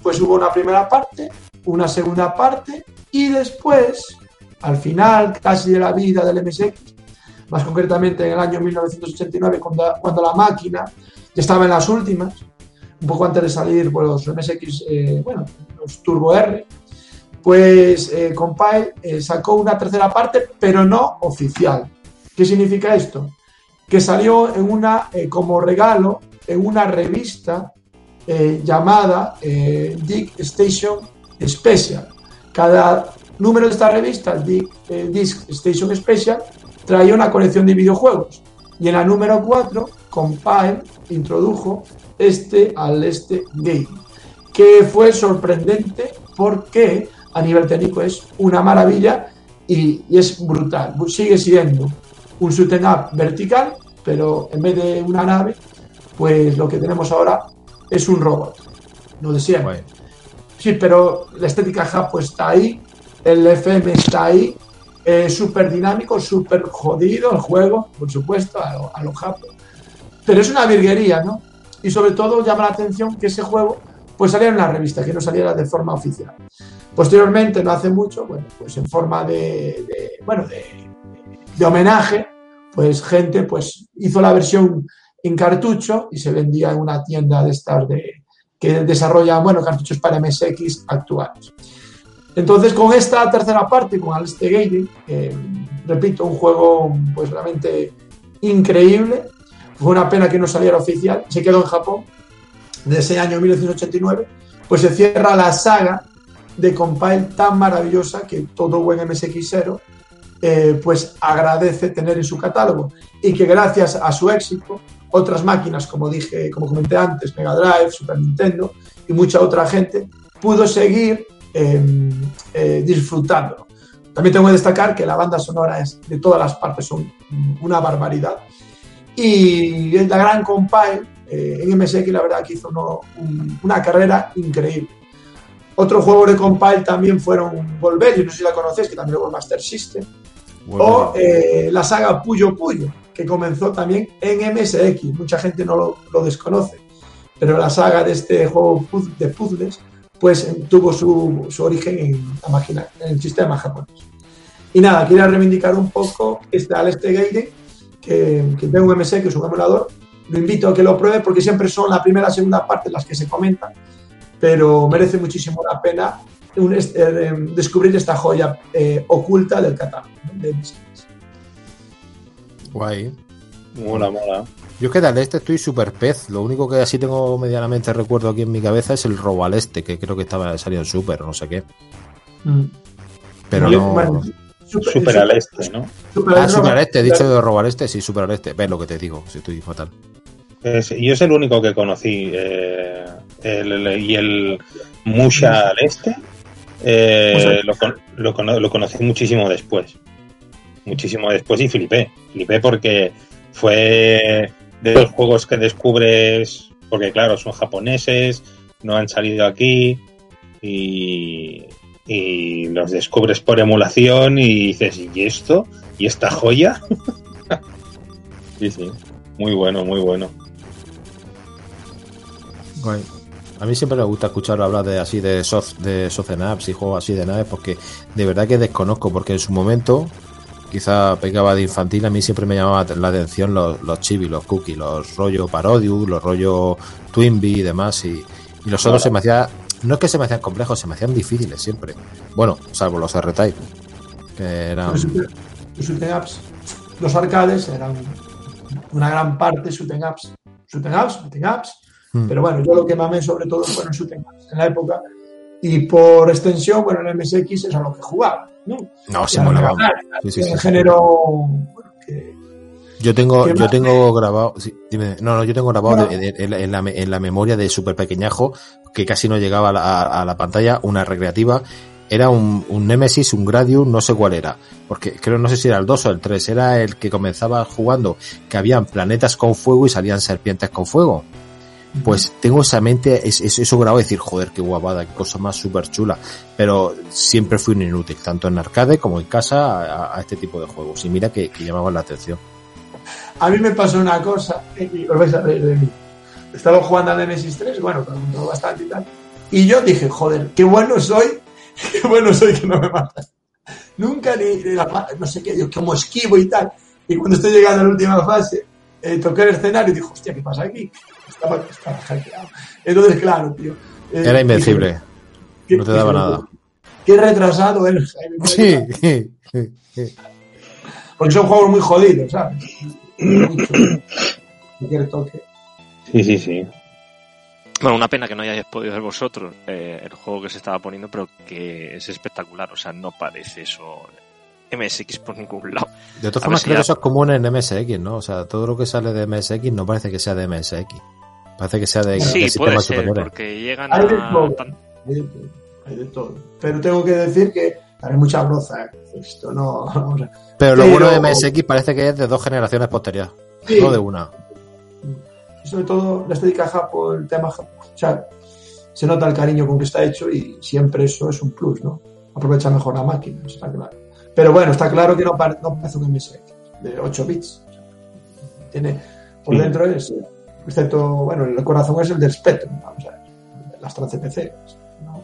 S4: pues hubo una primera parte, una segunda parte, y después, al final casi de la vida del MSX, más concretamente en el año 1989, cuando, cuando la máquina ya estaba en las últimas, un poco antes de salir los MSX, eh, bueno, los Turbo R, pues eh, Compile eh, sacó una tercera parte, pero no oficial. ¿Qué significa esto? Que salió en una, eh, como regalo en una revista eh, llamada eh, Dick Station Special. Cada número de esta revista, Dick, eh, Disc Station Special, traía una colección de videojuegos. Y en la número 4, Compile introdujo este al este game, que fue sorprendente porque a nivel técnico es una maravilla y, y es brutal. Sigue siendo un shooting up vertical, pero en vez de una nave, pues lo que tenemos ahora es un robot, lo de siempre. Sí, pero la estética Japo está ahí, el FM está ahí, eh, súper dinámico, súper jodido el juego, por supuesto, a lo, a lo Japo. Pero es una virguería, ¿no? Y sobre todo llama la atención que ese juego pues salía en una revista, que no saliera de forma oficial. Posteriormente, no hace mucho, bueno, pues en forma de, de bueno, de, de homenaje, pues gente pues hizo la versión en cartucho y se vendía en una tienda de estas de, que desarrollan, bueno, cartuchos para MSX actuales. Entonces, con esta tercera parte, con Aleste Gate, eh, repito, un juego pues realmente increíble. Fue una pena que no saliera oficial, se quedó en Japón. De ese año 1989, pues se cierra la saga de Compile tan maravillosa que todo buen MSXero eh, pues agradece tener en su catálogo y que gracias a su éxito otras máquinas, como dije, como comenté antes, Mega Drive, Super Nintendo y mucha otra gente pudo seguir eh, eh, disfrutándolo. También tengo que destacar que la banda sonora es de todas las partes son una barbaridad y la gran Compile eh, en MSX la verdad que hizo uno, un, una carrera increíble. Otro juego de Compile también fueron Volver, no sé si la conocéis, que también luego Master System,
S3: Bueno,
S4: o eh, la saga Puyo Puyo, que comenzó también en MSX. Mucha gente no lo, lo desconoce, pero la saga de este juego puz- de puzzles pues eh, tuvo su, su origen en la máquina, en el sistema japonés. Y nada, quería reivindicar un poco este Aleste Gate, que, que tengo MSX, que es un emulador. Lo invito a que lo pruebe porque siempre son la primera y segunda parte las que se comentan, pero merece muchísimo la pena un- este, eh, descubrir esta joya eh, oculta del catálogo de MSX.
S3: guay.
S2: Mola, mola.
S3: Yo es que del este estoy súper pez. Lo único que así tengo medianamente recuerdo aquí en mi cabeza es el robo al este, que creo que estaba salido en Super o no sé qué. Pero
S4: Yo,
S3: no.
S4: super-
S2: Super al este, ¿no?
S4: super-
S3: Ah, Super al este, he dicho de robo al este, sí, Super al este. Ves lo que te digo, si estoy fatal.
S2: Es- yo es el único que conocí. eh, el- el- y el Musha al este eh, lo, lo cono- lo conocí muchísimo después. Muchísimo después y flipé. Flipé porque fue de los juegos que descubres, porque claro, son japoneses, no han salido aquí y, y los descubres por emulación y dices, ¿y esto? ¿Y esta joya? sí, sí. Muy bueno, muy bueno.
S3: Guay. A mí siempre me gusta escuchar hablar de así de soft, de soft en apps y juegos así de naves porque de verdad que desconozco porque en su momento quizá pegaba de infantil a mí siempre me llamaba la atención los, los chibi, los cookies, los rollo Parodius, los rollo Twinbee y demás y, y los otros se me hacía no es que se me hacían complejos, se me hacían difíciles siempre. Bueno, salvo los R-Type que eran
S4: Los los arcades eran una gran parte shooting ups. Shooting ups, shooting ups.
S3: Hmm.
S4: Pero bueno, yo lo que mamé sobre todo fueron en la época. Y por extensión, bueno, en MSX es a lo que jugaba. ¿no?
S3: no se molaba. Sí, sí,
S4: en el género bueno, que-
S3: Yo tengo,
S4: ¿Qué
S3: yo tengo grabado, sí, dime, no, no, yo tengo grabado en, la- en la, me- en la memoria de super pequeñajo que casi no llegaba a la, a- a la pantalla, una recreativa. Era un, un Nemesis, un Gradius, no sé cuál era, porque creo, no sé si era el 2 o el 3, era el que comenzaba jugando, que habían planetas con fuego y salían serpientes con fuego. Pues tengo esa mente, es, es- eso grabado, decir, joder, qué guapada, qué cosa más súper chula. Pero siempre fui un inútil, tanto en arcade como en casa, a, este tipo de juegos. Y mira que, que llamaban la atención.
S4: A mí me pasó una cosa, y os vais a reír de mí. Estaba jugando a Nemesis 3, bueno, preguntó bastante y tal. Y yo dije, joder, qué bueno soy, qué bueno soy que no me matan. Nunca ni, ni la no sé qué, yo como esquivo y tal. Y cuando estoy llegando a la última fase, eh, toqué el escenario y dije, hostia, ¿qué pasa aquí? Estaba, estaba hackeado. Entonces, claro, tío. eh,
S3: Era invencible.
S4: dije,
S3: No te daba
S4: dije,
S3: nada.
S4: Qué retrasado eres, Jaime.
S3: Sí.
S4: Porque son juegos muy jodidos, ¿sabes? Cualquier toque.
S2: Sí, sí, sí.
S1: Bueno, una pena que no hayáis podido ver vosotros eh, el juego que se estaba poniendo, pero que es espectacular. O sea, no parece eso MSX por ningún lado.
S3: De todas formas, creo que eso es común en MSX, ¿no? O sea, todo lo que sale de MSX no parece que sea de MSX. Parece que sea de, de
S1: Sí, puede
S3: sistemas
S1: ser,
S3: superiores.
S1: porque llegan
S4: Hay de
S1: a...
S4: todo. Hay de todo, hay de todo. Pero tengo que decir que hay mucha broza. ¿eh? Esto no.
S3: Pero lo
S4: pero-
S3: bueno de MSX parece que es de dos generaciones posteriores,
S4: Sí,
S3: no de una.
S4: y sobre todo la estética japo, el tema japo. O sea, se nota el cariño con que está hecho y siempre eso es un plus, ¿no? Aprovecha mejor la máquina, está claro. Pero bueno, está claro que no, no parece un MSX de 8 bits. Tiene, por
S2: Sí.
S4: dentro es, excepto, bueno, el corazón es el del Spectrum, vamos a ver, el Astra CPC, ¿no?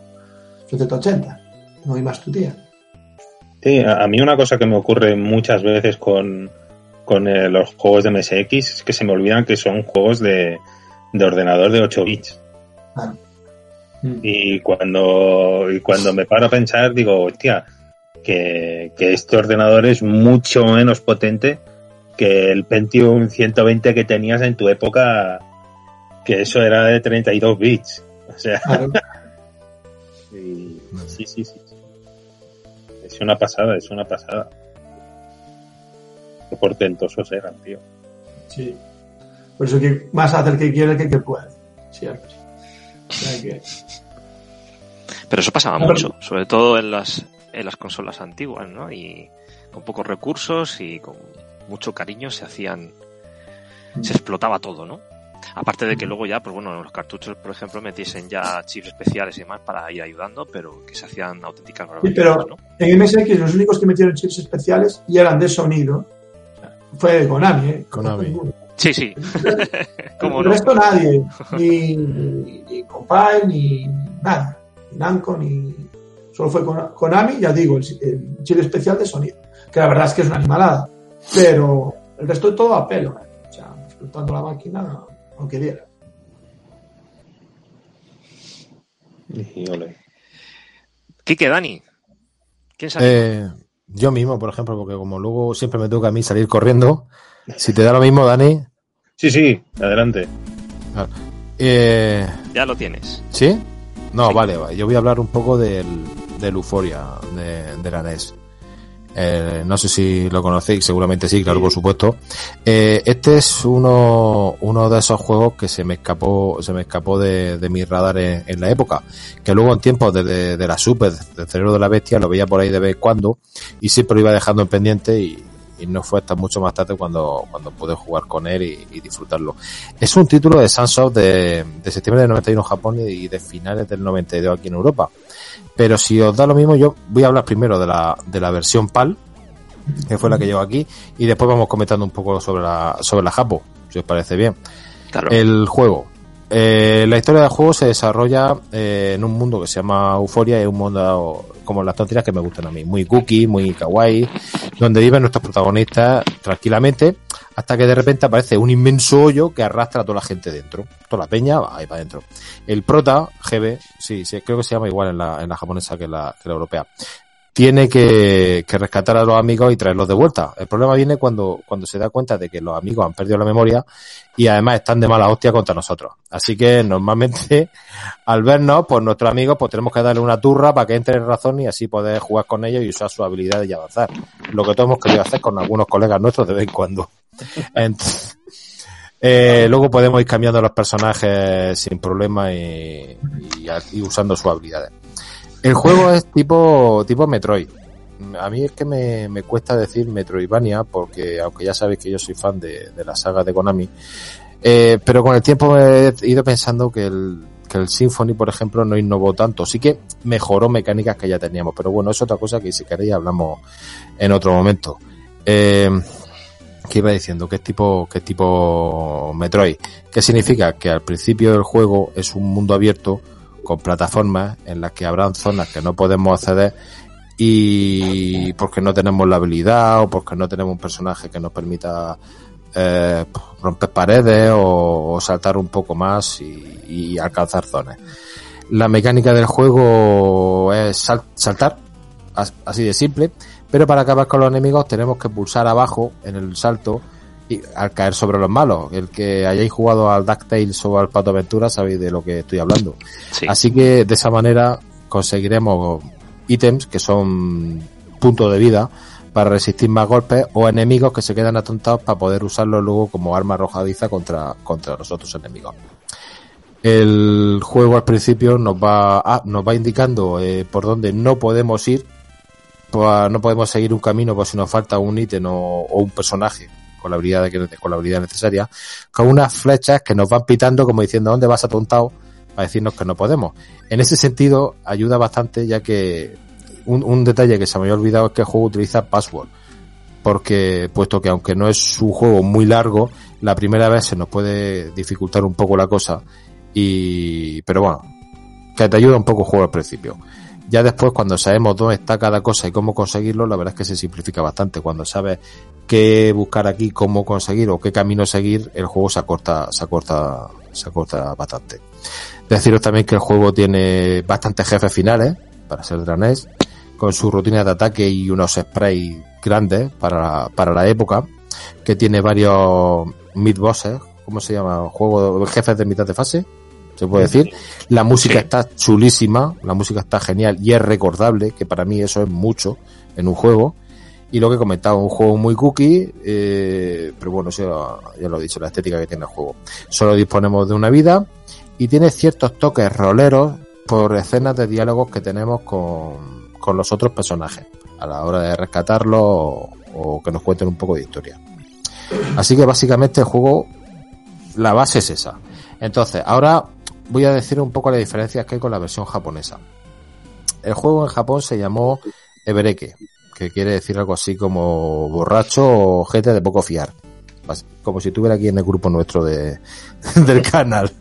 S4: 780, no hay más tu tía.
S2: Sí, a, mí una cosa que me ocurre muchas veces con, con eh, los juegos de MSX es que se me olvidan que son juegos de, de ordenador de 8 bits.
S4: Claro.
S2: Y cuando, y cuando me paro a pensar, digo, hostia, que, que este ordenador es mucho menos potente que el Pentium 120 que tenías en tu época, que eso era de 32 bits. O sea,
S4: Claro.
S2: y- sí, sí, sí. Es una pasada, es una pasada. Qué portentosos eran, tío.
S4: Sí. Por eso que más hace el que quiere que el que puede. Siempre. O sea que-
S1: Pero eso pasaba
S4: Claro.
S1: mucho, sobre todo en las, en las consolas antiguas, ¿no? Y con pocos recursos y con mucho cariño se hacían, se explotaba todo, ¿no? Aparte de que luego ya, pues bueno, los cartuchos, por ejemplo, metiesen ya chips especiales y demás para ir ayudando, pero que se hacían auténticas barbaridades,
S4: pero-
S1: ¿no?
S4: En MSX los únicos que metieron chips especiales y eran de sonido fue Konami, ¿eh?
S3: Konami.
S1: Sí, sí. ¿Cómo
S4: el
S1: no?
S4: resto nadie. Ni, ni, ni Compile, ni nada. Ni Namco, ni... Solo fue Kon- Konami, ya digo, el, el chip especial de sonido. Que la verdad es que es una animalada. Pero el resto todo a pelo. ¿eh? O sea, explotando la máquina, aunque diera.
S2: Y ole.
S1: Quique, Dani. ¿Quién sabe?
S3: Eh, yo mismo, por ejemplo, porque como luego siempre me toca a mí salir corriendo, si te da lo mismo, Dani,
S2: Sí, sí, adelante.
S3: eh,
S1: Ya lo tienes.
S3: ¿sí? No,
S1: Sí.
S3: vale, vale, yo voy a hablar un poco del, del Euphoria de, de la NES. Eh, no sé si lo conocéis, seguramente sí, claro, por supuesto. Eh, este es uno, uno de esos juegos que se me escapó, se me escapó de, de mi radar en, en la época. Que luego en tiempos de, de- de la Super, del cerebro de la bestia, lo veía por ahí de vez en cuando y siempre lo iba dejando en pendiente y, y no fue hasta mucho más tarde cuando, cuando pude jugar con él y, y disfrutarlo. Es un título de Sunsoft de, de septiembre del 91 en Japón y de finales del 92 aquí en Europa. Pero si os da lo mismo, yo voy a hablar primero de la, de la versión PAL, que fue la que llevo aquí, y después vamos comentando un poco sobre la, sobre la Japo, si os parece bien.
S1: Claro.
S3: El juego. Eh, la historia del juego se desarrolla eh, en un mundo que se llama Euforia, es un mundo como las tonterías que me gustan a mí, muy cookie, muy kawaii, donde viven nuestros protagonistas tranquilamente, hasta que de repente aparece un inmenso hoyo que arrastra a toda la gente dentro. Toda la peña va ahí para adentro. El prota, GB, sí, sí, creo que se llama igual en la, en la japonesa que la, que la europea, tiene que, que rescatar a los amigos y traerlos de vuelta. El problema viene cuando, cuando se da cuenta de que los amigos han perdido la memoria y además están de mala hostia contra nosotros. Así que normalmente al vernos, pues nuestros amigos, pues tenemos que darle una turra para que entre en razón y así poder jugar con ellos y usar sus habilidades y avanzar. Lo que todos hemos querido hacer con algunos colegas nuestros de vez en cuando. Entonces, eh, luego podemos ir cambiando los personajes sin problema y, y- y usando sus habilidades. El juego es tipo, tipo Metroid. A mí es que me, me cuesta decir Metroidvania porque aunque ya sabéis que yo soy fan de, de la saga de Konami, eh, pero con el tiempo he ido pensando que el, que el Symphony, por ejemplo, no innovó tanto. Sí que mejoró mecánicas que ya teníamos, pero bueno, es otra cosa que si queréis hablamos en otro momento. Eh, ¿Qué iba diciendo? ¿Qué tipo, qué tipo Metroid? ¿Qué significa? Que al principio del juego es un mundo abierto con plataformas en las que habrán zonas que no podemos acceder y porque no tenemos la habilidad o porque no tenemos un personaje que nos permita eh, romper paredes o, saltar un poco más y, alcanzar zonas. La mecánica del juego es sal- saltar, as- así de simple, pero para acabar con los enemigos tenemos que pulsar abajo en el salto y al caer sobre los malos. El que hayáis jugado al DuckTales o al Pato Aventura sabéis de lo que estoy hablando.
S1: Sí.
S3: Así que de esa manera conseguiremos ítems que son puntos de vida para resistir más golpes o enemigos que se quedan atontados para poder usarlos luego como arma arrojadiza contra, contra los otros enemigos. El juego al principio nos va, ah, nos va indicando eh, por dónde no podemos ir, pues, no podemos seguir un camino por si nos falta un ítem o, o un personaje con la habilidad la necesaria, con unas flechas que nos van pitando como diciendo dónde vas atontado para decirnos que no podemos. En ese sentido, ayuda bastante, ya que un, un detalle que se me había olvidado es que el juego utiliza password. Porque, puesto que aunque no es un juego muy largo, la primera vez se nos puede dificultar un poco la cosa. Y, pero bueno, que te ayuda un poco el juego al principio. Ya después, cuando sabemos dónde está cada cosa y cómo conseguirlo, la verdad es que se simplifica bastante. Cuando sabes qué buscar aquí, cómo conseguir o qué camino seguir, el juego se acorta, se acorta, se acorta bastante. Deciros también que el juego tiene bastantes jefes finales, para ser dranés, con su rutina de ataque y unos sprays grandes para, para la época, que tiene varios mid bosses, ¿cómo se llama? Juego, jefes de mitad de fase, se puede decir. La música
S1: Sí.
S3: está chulísima, la música está genial y es recordable, que para mí eso es mucho en un juego. Y lo que he comentado, un juego muy cookie, eh, pero bueno, eso ya, ya lo he dicho, la estética que tiene el juego. Solo disponemos de una vida y tiene ciertos toques roleros por escenas de diálogos que tenemos con, con los otros personajes a la hora de rescatarlos o, o que nos cuenten un poco de historia. Así que básicamente el juego, la base es esa. Entonces, ahora voy a decir un poco las diferencias que hay con la versión japonesa. El juego en Japón se llamó Ebereke, que quiere decir algo así como borracho o gente de poco fiar. Como si estuviera aquí en el grupo nuestro de, del canal.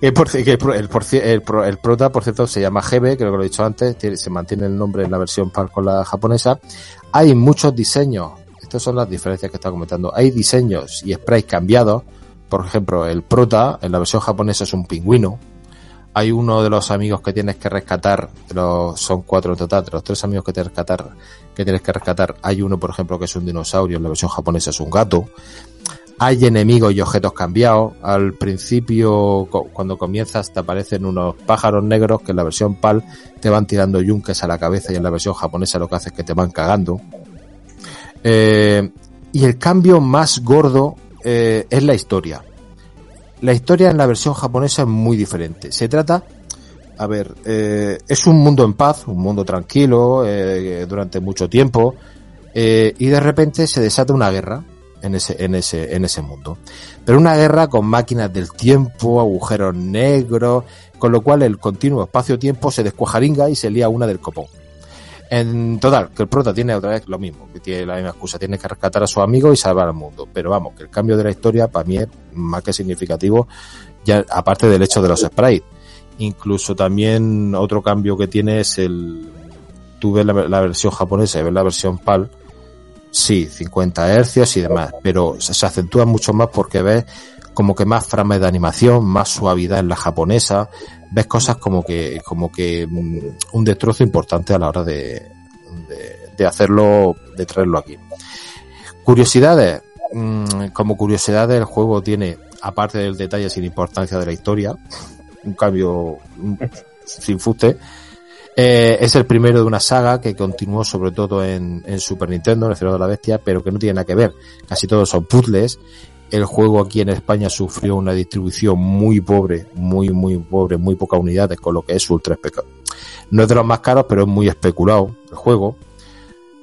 S3: Eh, el, el, el, el prota, por cierto, se llama Hebe, creo que lo he dicho antes, se mantiene el nombre en la versión PAL con la japonesa. Hay muchos diseños, estas son las diferencias que estaba comentando. Hay diseños y sprays cambiados. Por ejemplo, el prota en la versión japonesa es un pingüino. Hay uno de los amigos que tienes que rescatar, los, son cuatro en total, los tres amigos que tienes que rescatar, que tienes que rescatar, hay uno, por ejemplo, que es un dinosaurio, en la versión japonesa es un gato. Hay enemigos y objetos cambiados. Al principio, cuando comienzas, te aparecen unos pájaros negros que en la versión PAL te van tirando yunques a la cabeza y en la versión japonesa lo que hace es que te van cagando. Eh, y el cambio más gordo eh, es la historia. La historia en la versión japonesa es muy diferente. Se trata, a ver, eh, es un mundo en paz, un mundo tranquilo eh, durante mucho tiempo y de repente se desata una guerra en ese, en ese, en ese mundo. Pero una guerra con máquinas del tiempo, agujeros negros, con lo cual el continuo espacio-tiempo se descuajaringa y se lía una del copón. En total, que el prota tiene otra vez lo mismo, que tiene la misma excusa, tiene que rescatar a su amigo y salvar al mundo. Pero vamos, que el cambio de la historia para mí es más que significativo, ya aparte del hecho de los sprites. Incluso también otro cambio que tiene es el, tú ves la, versión japonesa y ves la versión PAL, sí, 50 hercios y demás, pero se, se acentúa mucho más porque ves como que más frames de animación, más suavidad en la japonesa, ves cosas como que, como que mm, un destrozo importante a la hora de, de, de hacerlo, de traerlo aquí. Curiosidades, mm, como curiosidades el juego tiene, aparte del detalle sin importancia de la historia, un cambio sin fuste, eh, es el primero de una saga que continuó sobre todo en, en Super Nintendo, en el Cero de la Bestia, pero que no tiene nada que ver. Casi todos son puzzles. El juego aquí en España sufrió una distribución muy pobre, muy, muy pobre, muy pocas unidades, con lo que es ultra especulado. No es de los más caros, pero es muy especulado el juego.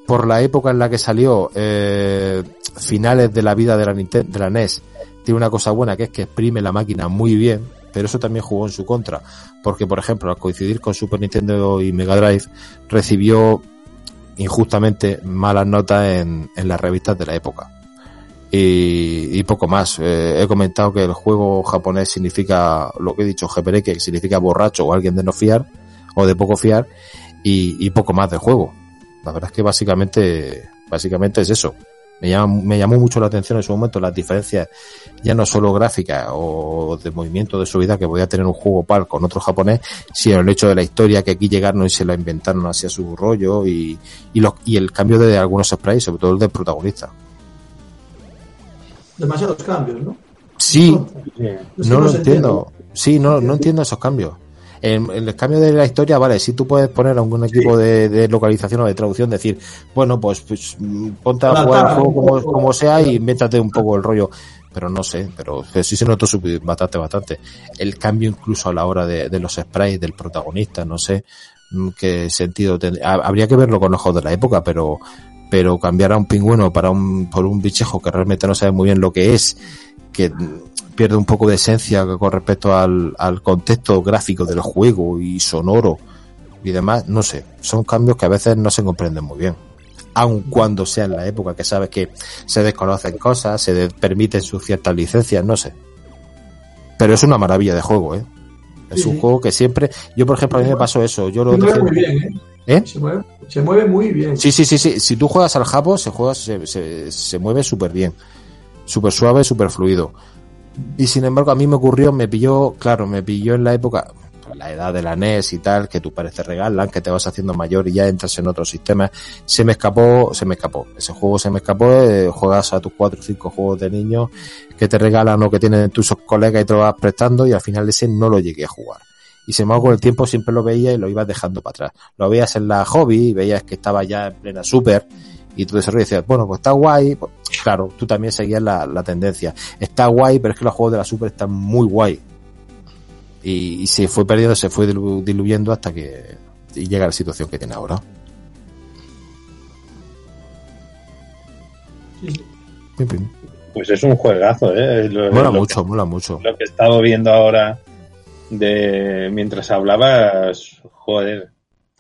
S3: Por la época en la que salió, eh, finales de la vida de la, Nintendo, de la NES, tiene una cosa buena que es que exprime la máquina muy bien, pero eso también jugó en su contra, porque por ejemplo al coincidir con Super Nintendo y Mega Drive recibió injustamente malas notas en, en las revistas de la época y, poco más. Eh, he comentado que el juego japonés significa lo que he dicho, GPR, que significa borracho o alguien de no fiar o de poco fiar y, y poco más del juego. La verdad es que básicamente, básicamente es eso. Me, llama, me llamó mucho la atención en su momento las diferencias, ya no solo gráficas o de movimiento de subida que podía tener un juego PAL con otro japonés, sino el hecho de la historia que aquí llegaron y se la inventaron hacia su rollo y, y, los, y el cambio de algunos sprites, sobre todo el del protagonista.
S4: Demasiados cambios, ¿no?
S3: Sí, no lo
S4: se
S3: entiendo.
S4: entiende.
S3: Sí, no, no entiendo esos cambios. En, en el cambio de la historia, vale, si tú puedes poner a un equipo de, de localización o de traducción, decir, bueno, pues, pues ponte a jugar el juego como, sea y métate un poco el rollo. Pero no sé, pero sí se notó bastante, bastante. El cambio incluso a la hora de, de los sprites del protagonista, no sé mm, qué sentido tendría. Ha- Habría que verlo con ojos de la época, pero, pero cambiar a un pingüino para un, por un bichejo que realmente no sabe muy bien lo que es que pierde un poco de esencia con respecto al, al contexto gráfico del juego y sonoro y demás, no sé, son cambios que a veces no se comprenden muy bien. Aun cuando sea en la época que sabes que se desconocen cosas, se permiten sus ciertas licencias, no sé. Pero es una maravilla de juego, ¿eh? Es un juego que siempre, yo por ejemplo a mí me pasó eso, yo lo
S4: Se mueve muy bien, ¿eh?
S3: ¿Eh?
S4: Se mueve, se mueve muy bien.
S3: Sí, sí, sí, sí. Si tú juegas al Japo, se juega, se, se, se mueve súper bien. Súper suave, súper fluido. Y sin embargo, a mí me ocurrió, me pilló, claro, me pilló en la época, la edad de la NES y tal, que tus padres te regalan, que te vas haciendo mayor y ya entras en otros sistemas. Se me escapó, se me escapó. Ese juego se me escapó, eh, juegas a tus cuatro o cinco juegos de niños que te regalan o que tienen tus colegas y te lo vas prestando y al final ese no lo llegué a jugar. Y se me con el tiempo siempre lo veía y lo ibas dejando para atrás. Lo veías en la hobby y veías que estaba ya en plena super y tu desarrollo decías, bueno, pues está guay. Pues, claro, tú también seguías la, la tendencia. Está guay, pero es que los juegos de la super están muy guay. Y, y se fue perdiendo, se fue dilu- diluyendo hasta que llega la situación que tiene ahora.
S4: Sí, sí.
S3: Pim, pim.
S2: Pues es un juegazo, ¿eh? Lo,
S3: Mola
S2: lo
S3: mucho, mola mucho.
S2: que- lo que he estado viendo ahora de mientras hablabas, joder.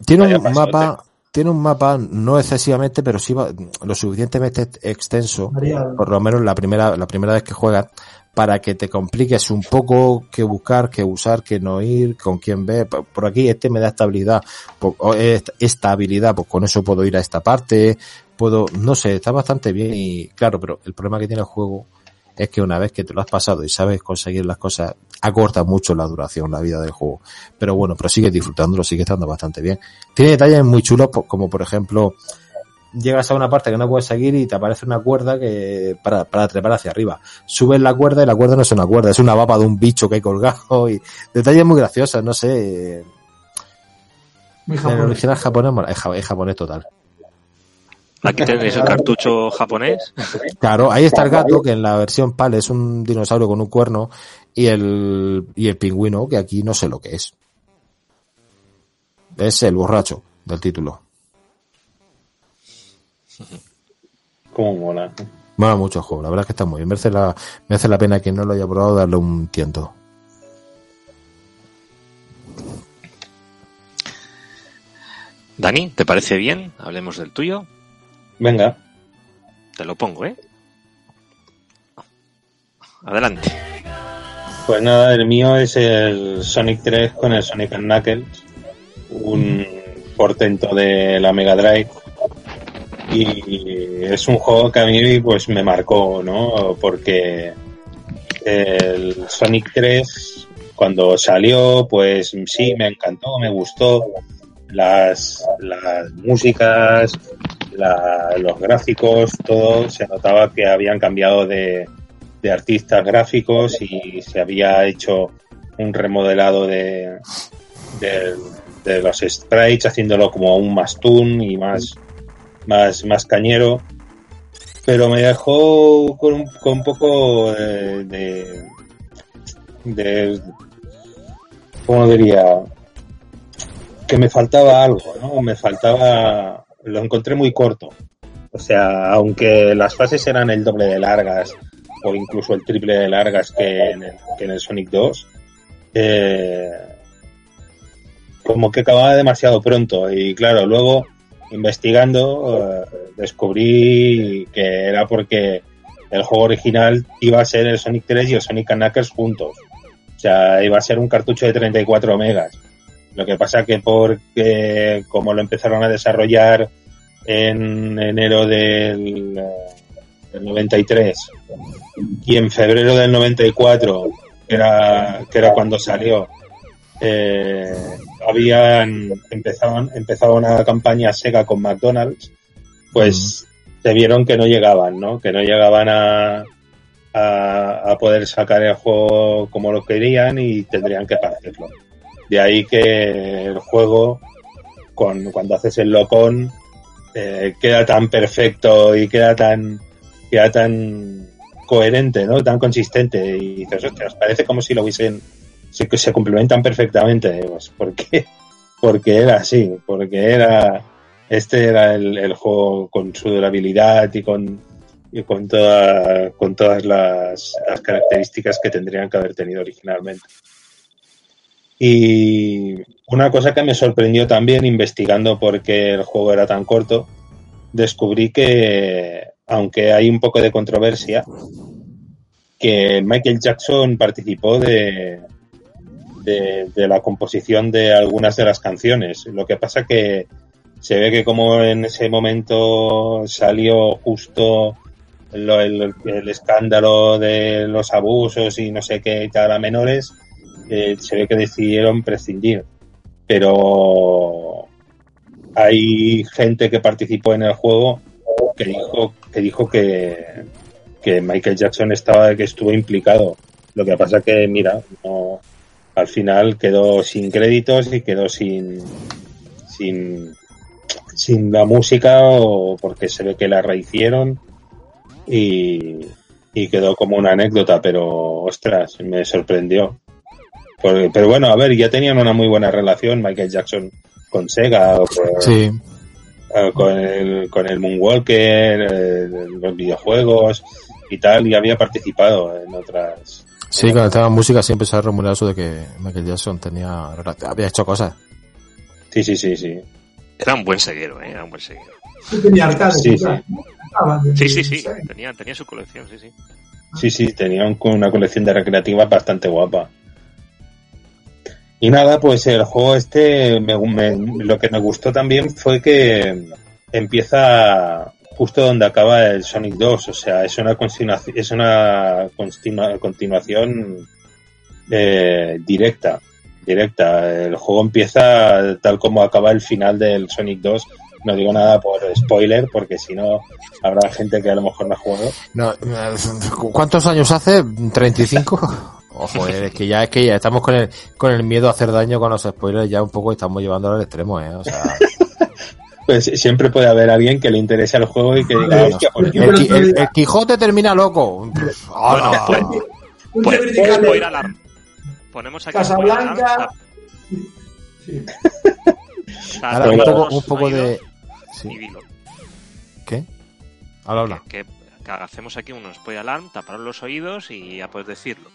S3: Tiene un
S2: pasote.
S3: mapa, tiene un mapa no excesivamente, pero sí va- lo suficientemente extenso,
S4: Variado.
S3: por lo menos la primera, la primera vez que juegas, para que te compliques un poco qué buscar, qué usar, qué no ir, con quién ver. Por aquí este me da estabilidad, estabilidad, pues con eso puedo ir a esta parte, puedo, no sé, está bastante bien y claro, pero el problema que tiene el juego es que una vez que te lo has pasado y sabes conseguir las cosas, acorta mucho la duración, la vida del juego. Pero bueno, pero sigues disfrutándolo, sigue estando bastante bien. Tiene detalles muy chulos, como por ejemplo, llegas a una parte que no puedes seguir y te aparece una cuerda que para, para trepar hacia arriba. Subes la cuerda y la cuerda no es una cuerda, es una baba de un bicho que hay colgado y detalles muy graciosos, no sé.
S4: Muy
S3: El
S4: japonés.
S3: original japonés es japonés total.
S1: Aquí tenéis el cartucho japonés.
S3: Claro, ahí está el gato, que en la versión PAL es un dinosaurio con un cuerno, y el, y el pingüino, que aquí no sé lo que es. Es el borracho del título.
S2: Cómo mola.
S3: Mola mucho el juego, la verdad es que está muy bien. Merece la, merece la pena que no lo haya probado darle un tiento.
S1: Dani, ¿te parece bien? Hablemos del tuyo.
S2: Venga,
S1: Te lo pongo, ¿eh? Adelante.
S2: pues nada, el mío es el Sonic 3 con el Sonic Knuckles, un portento de la Mega Drive. Y es un juego que a mí pues me marcó, ¿no? Porque el Sonic 3 cuando salió, pues sí, me encantó, me gustó. Las, las músicas, la- los gráficos, todo, se notaba que habían cambiado de, de artistas gráficos y se había hecho un remodelado de, de, los sprites, haciéndolo como aún más toon y más, más, más cañero. Pero me dejó con un, con un poco de, de, ¿cómo diría? Que me faltaba algo, ¿no? Me faltaba, lo encontré muy corto. O sea, aunque las fases eran el doble de largas o incluso el triple de largas que en el, que en el Sonic 2, eh, como que acababa demasiado pronto. Y claro, luego investigando eh, descubrí que era porque el juego original iba a ser el Sonic 3 y el Sonic Knuckles juntos. O sea, iba a ser un cartucho de 34 megas. Lo que pasa que porque como lo empezaron a desarrollar en enero del, eh, del 93 y en febrero del 94, que era, que era cuando salió, eh, habían empezado, empezado una campaña Sega con McDonald's, pues se vieron que no llegaban, ¿no? Que no llegaban a, a, a poder sacar el juego como lo querían y tendrían que partirlo. De ahí que el juego, con, cuando haces el locón, eh, queda tan perfecto y queda tan, queda tan coherente, ¿no? Tan consistente. Y dices, parece como si lo hubiesen, se, se complementan perfectamente, pues, porque, porque era así, porque era, este era el, el juego con su durabilidad y con, y con, toda, con todas las, las características que tendrían que haber tenido originalmente. Y una cosa que me sorprendió también investigando por qué el juego era tan corto, descubrí que, aunque hay un poco de controversia, que Michael Jackson participó de, de, la composición de algunas de las canciones. Lo que pasa que se ve que como en ese momento salió justo el escándalo de los abusos y no sé qué y tal a menores, eh, se ve que decidieron prescindir. Pero hay gente que participó en el juego que dijo que dijo que, que Michael Jackson estaba que estuvo implicado. Lo que pasa que mira, no, al final quedó sin créditos y quedó sin sin sin la música o porque se ve que la rehicieron y, y quedó como una anécdota, pero ostras, me sorprendió. Por- pero bueno, a ver, ya tenían una muy buena relación Michael Jackson con Sega, o con,
S3: Sí,
S2: con el, con el Moonwalker, eh, los videojuegos y tal, y había participado en otras.
S3: Sí, con el tema de música siempre se ha rumoreado eso de que Michael Jackson tenía, había hecho cosas.
S2: Sí, sí, sí, sí.
S1: Era un buen seguero, ¿eh? Era un buen seguero.
S4: Tenía arcades.
S2: Sí,
S1: Sí, sí, sí.
S4: de-
S1: Tenía, tenía su colección, sí, sí.
S2: Sí, sí, tenía un- una colección de recreativas bastante guapa. Y nada, pues el juego este, me- me- lo que me gustó también fue que empieza justo donde acaba el Sonic 2, o sea, es una continuación, es una continua- continuación eh, directa, directa. El juego empieza tal como acaba el final del Sonic 2. No digo nada por spoiler, porque si no habrá gente que a lo mejor no ha jugado.
S3: No, eh, ¿Cuántos años hace? ¿35? Ojo, eh, es que ya es que ya estamos con el, con el miedo a hacer daño con los spoilers, ya un poco estamos llevándolo al extremo, eh. O sea,
S2: Pues siempre puede haber alguien que le interese el juego y que diga,
S3: Bueno,
S2: hostia, pues
S3: el, Qui- el- el Quijote termina loco. ¡Hala!
S1: pues-
S4: Un
S1: Pues,
S4: teorizante-
S1: spoiler alarm. Ponemos aquí spoiler alarm.
S4: Casablanca. Sí.
S3: Ahora, un poco, un poco de... Sí. ¿Qué? Habla, habla.
S1: Que, que hacemos aquí un spoiler alarm, taparos los oídos y ya puedes decirlo.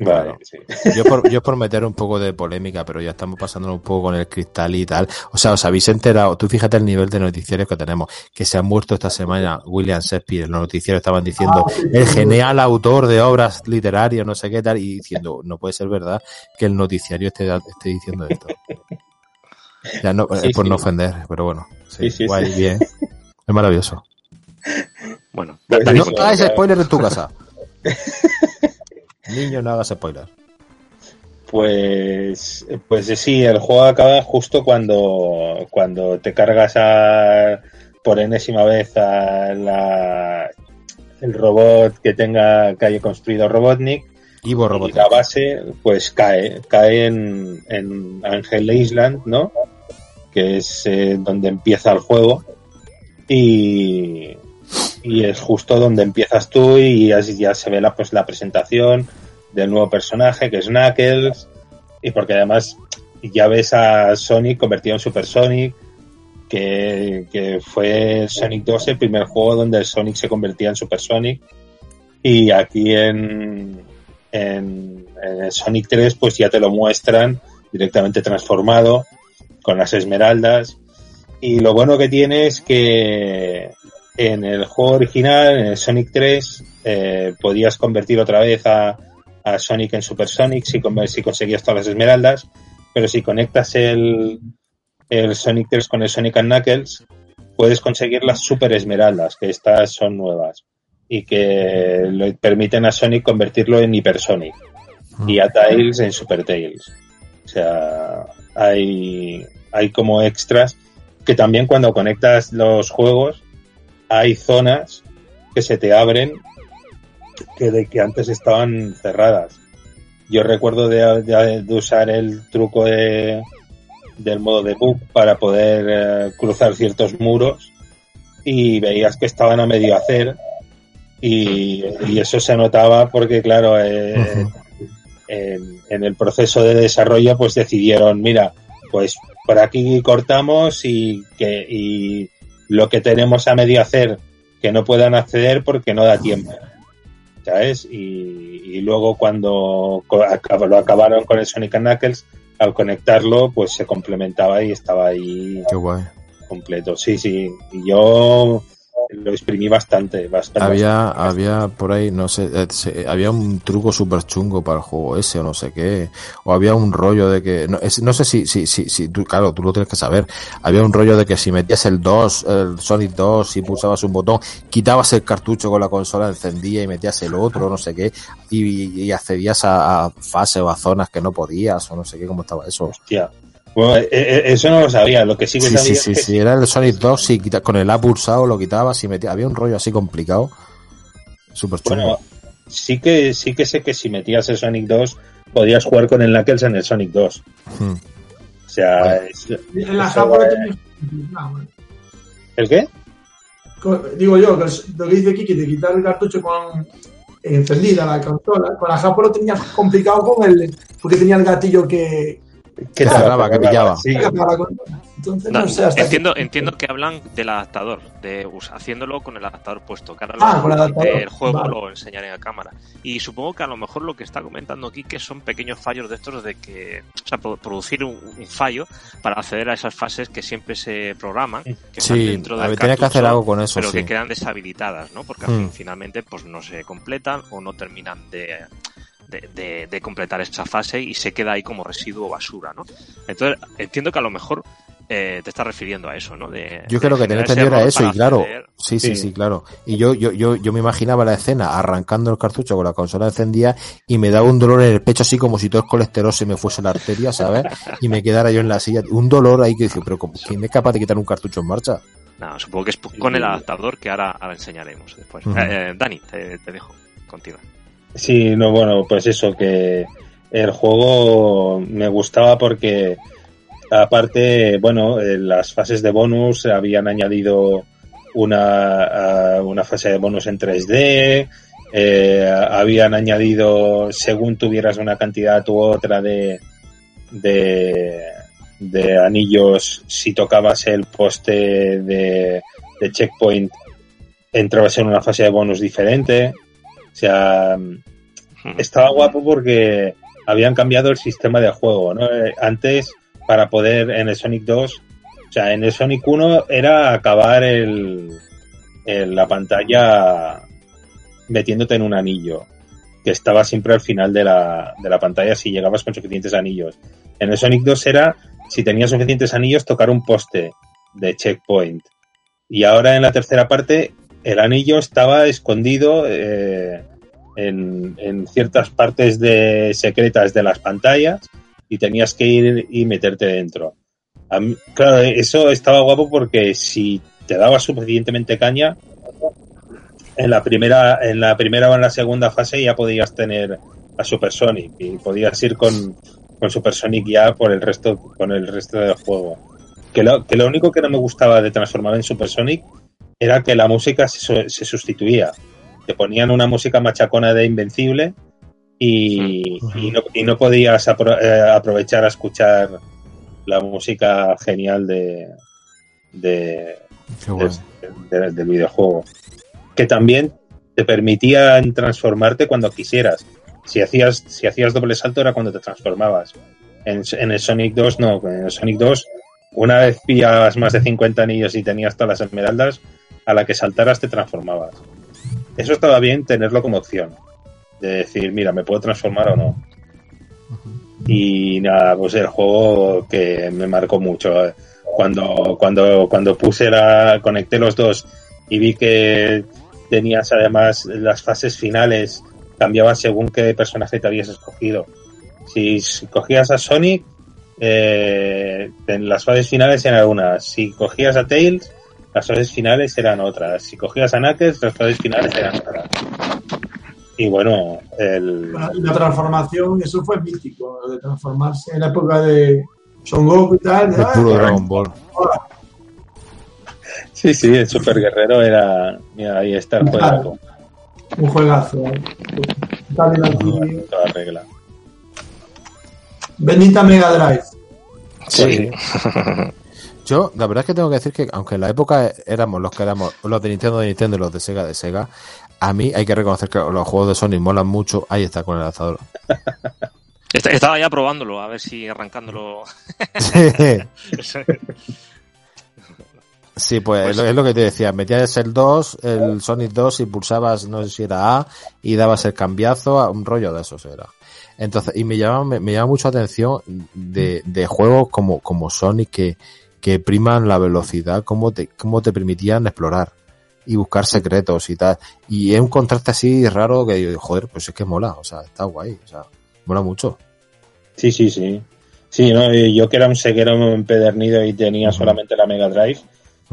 S2: Vale, sí.
S3: Yo por, yo por meter un poco de polémica, pero ya estamos pasando un poco con el cristal y tal. O sea, os habéis enterado, tú fíjate el nivel de noticiarios que tenemos, que se ha muerto esta semana William Shakespeare, los noticieros estaban diciendo,
S4: Ah, sí,
S3: el genial autor de obras literarias, no sé qué tal, y diciendo, no puede ser verdad que el noticiario esté, esté diciendo esto. Ya no,
S2: Sí,
S3: es por
S2: sí.
S3: no ofender, pero bueno, sí,
S2: Sí, sí,
S3: guay,
S2: sí.
S3: bien. Es maravilloso.
S1: Bueno,
S2: Pues
S3: No hagas spoiler en tu casa. Niño, no hagas spoiler.
S2: Pues, pues sí, el juego acaba justo cuando, cuando te cargas a, por enésima vez a la, el robot que tenga que haya construido Robotnik
S3: Ivo
S2: y
S3: Robot.
S2: la base pues cae, cae en, en Angel Island, ¿no? Que es eh, donde empieza el juego y, y es justo donde empiezas tú y ya, ya se ve la, pues, la presentación del nuevo personaje que es Knuckles y porque además ya ves a Sonic convertido en Super Sonic que, que fue Sonic 2 el primer juego donde Sonic se convertía en Super Sonic y aquí en, en, en Sonic 3 pues ya te lo muestran directamente transformado con las esmeraldas y lo bueno que tiene es que en el juego original, en el Sonic 3, eh, podías convertir otra vez a, a Sonic en Super Sonic si, si conseguías todas las esmeraldas, pero si conectas el, el Sonic 3 con el Sonic and Knuckles, puedes conseguir las Super Esmeraldas, que estas son nuevas y que le permiten a Sonic convertirlo en Hyper Sonic y a Tails en Super Tails. O sea, hay, hay como extras que también cuando conectas los juegos hay zonas que se te abren que de que antes estaban cerradas. Yo recuerdo de, de- de usar el truco de, del modo de bug para poder eh, cruzar ciertos muros y veías que estaban a medio hacer y, y eso se notaba porque claro eh, en, en el proceso de desarrollo pues decidieron mira pues por aquí cortamos y que y lo que tenemos a medio hacer que no puedan acceder porque no da tiempo. ¿Sabes? Y, y luego cuando lo acabaron con el Sonic and Knuckles, al conectarlo, pues se complementaba y estaba ahí
S3: Qué guay.
S2: completo. Sí, sí. Y yo lo exprimí bastante, bastante.
S3: Había, había por ahí, no sé, eh, se- había un truco súper chungo para el juego ese o no sé qué, o había un rollo de que, no, es- no sé si, si, si, si tú, claro, tú lo tienes que saber, había un rollo de que si metías el 2, el Sonic 2 y pulsabas un botón, quitabas el cartucho con la consola, encendía y metías el otro, no sé qué, y, y accedías a, a fases o a zonas que no podías o no sé qué, cómo estaba eso.
S2: Hostia. Bueno, eh, eh, eso no lo sabía. Lo que sí que
S3: Sí,
S2: sabía
S3: sí,
S2: es
S3: sí,
S2: que
S3: sí, era el Sonic 2, sí, quita- con el A pulsado lo quitabas y metías, había un rollo así complicado, súper chungo.
S2: Bueno, sí que sí que sé que si metías el Sonic 2 podías jugar con el Knuckles en el Sonic 2.
S3: Hmm.
S2: O sea, es-
S4: En la
S2: eso, eh. ¿el qué?
S4: Digo yo, lo que dice Kiki, de quitar el cartucho con encendida la consola, con la Japón lo tenía complicado con el, porque tenía el gatillo que,
S2: Que
S3: cerraba, que pillaba.
S2: Sí.
S4: Entonces
S1: No,
S4: no, sé hasta
S1: entiendo,
S4: qué-
S1: entiendo que hablan del adaptador, de haciéndolo con el adaptador puesto. Que ahora
S4: Ah,
S1: lo-
S4: con el adaptador.
S1: El juego
S4: Vale.
S1: lo enseñaré a cámara. Y supongo que a lo mejor lo que está comentando aquí que son pequeños fallos de estos de que, o sea, pro- producir un, un fallo para acceder a esas fases que siempre se programan, que están
S3: Sí,
S1: dentro del
S3: tenía que hacer algo con eso,
S1: pero
S3: sí.
S1: que quedan deshabilitadas, ¿no? Porque al fin, finalmente pues no se completan o no terminan de, de, de- de completar esa fase y se queda ahí como residuo basura, ¿no? Entonces entiendo que a lo mejor eh, te estás refiriendo a eso, ¿no? De,
S3: Yo
S1: de
S3: creo que
S1: ese
S3: entendido era eso, y claro,
S1: acceder.
S3: sí, sí,
S2: Sí.
S3: sí, claro. Y yo, yo, yo, yo me imaginaba la escena arrancando el cartucho con la consola encendida y me daba un dolor en el pecho así como si todo el colesterol se me fuese la arteria, ¿sabes? Y me quedara yo en la silla. Un dolor ahí que dice, pero ¿cómo- ¿quién es capaz de quitar un cartucho en marcha?
S1: No, supongo que es con el adaptador que ahora, ahora enseñaremos después. Eh, Dani, te, te dejo. Continúa.
S2: Sí, no, bueno, pues eso, que el juego me gustaba porque aparte, bueno, en las fases de bonus habían añadido una, una fase de bonus en 3D, eh, habían añadido, según tuvieras una cantidad u otra de, de, de anillos, si tocabas el poste de, de checkpoint, entrabas en una fase de bonus diferente. O sea, estaba guapo porque habían cambiado el sistema de juego, ¿no? Eh, Antes, para poder en el Sonic 2, o sea, en el Sonic 1 era acabar el, el- la pantalla metiéndote en un anillo, que estaba siempre al final de la, de la pantalla si llegabas con suficientes anillos. En el Sonic 2 era, si tenías suficientes anillos, tocar un poste de checkpoint. Y ahora en la tercera parte, el anillo estaba escondido eh, en, en ciertas partes de secretas de las pantallas y tenías que ir y meterte dentro. Claro, eso estaba guapo porque si te dabas suficientemente caña, en la primera, en la primera o en la segunda fase ya podías tener a Super Sonic y podías ir con, con Super Sonic ya por el resto, con el resto del juego. Que lo, que lo único que no me gustaba de transformar en Super Sonic era que la música se, se sustituía. Te ponían una música machacona de Invencible y, y no, y no podías apro- eh, aprovechar a escuchar la música genial de- de- del videojuego. Que también te permitían transformarte cuando quisieras. Si hacías, si hacías doble salto era cuando te transformabas. En, en el Sonic 2 no, en el Sonic 2 una vez pillabas más de 50 anillos y tenías todas las esmeraldas, a la que saltaras te transformabas. Eso estaba bien tenerlo como opción. De decir, mira, me puedo transformar o no. Y nada, pues el juego que me marcó mucho. eh. Cuando, cuando, cuando puse la, conecté los dos y vi que tenías además las fases finales, cambiaban según qué personaje te habías escogido. Si, si cogías a Sonic, eh, en las fases finales eran unas. Si cogías a Tails, las fases finales eran otras. Si cogías a Knuckles, las fases finales eran otras. Y bueno, el,
S4: Bueno, la transformación, eso fue mítico, lo de transformarse en la época de Son Goku y tal.
S3: El puro Dragon Ball.
S2: sí, sí, el Super Guerrero era. Mira, ahí está el juego.
S4: Un juegazo. ¿eh? Está bien aquí.
S2: Toda regla.
S4: Bendita Mega Drive.
S1: Sí.
S3: Yo, la verdad es que tengo que decir que, aunque en la época éramos los que éramos los de Nintendo de Nintendo y los de Sega de Sega, a mí hay que reconocer que los juegos de Sony molan mucho. Ahí está con el lanzador.
S1: Estaba ya probándolo, a ver si arrancándolo.
S3: Sí. Sí, pues, pues, es lo que te decía, metías el 2, el Sonic 2 y pulsabas, no sé si era A, y dabas el cambiazo, a un rollo de esos era. Entonces, y me llama, me, llama mucho atención de, de juegos como, como Sonic que, que priman la velocidad, cómo te, cómo te permitían explorar y buscar secretos y tal. Y es un contraste así raro que, joder, pues es que mola, o sea, está guay, o sea, mola mucho.
S2: Sí, sí, sí. Sí, ¿no? yo que era un seguero empedernido y tenía solamente la Mega Drive,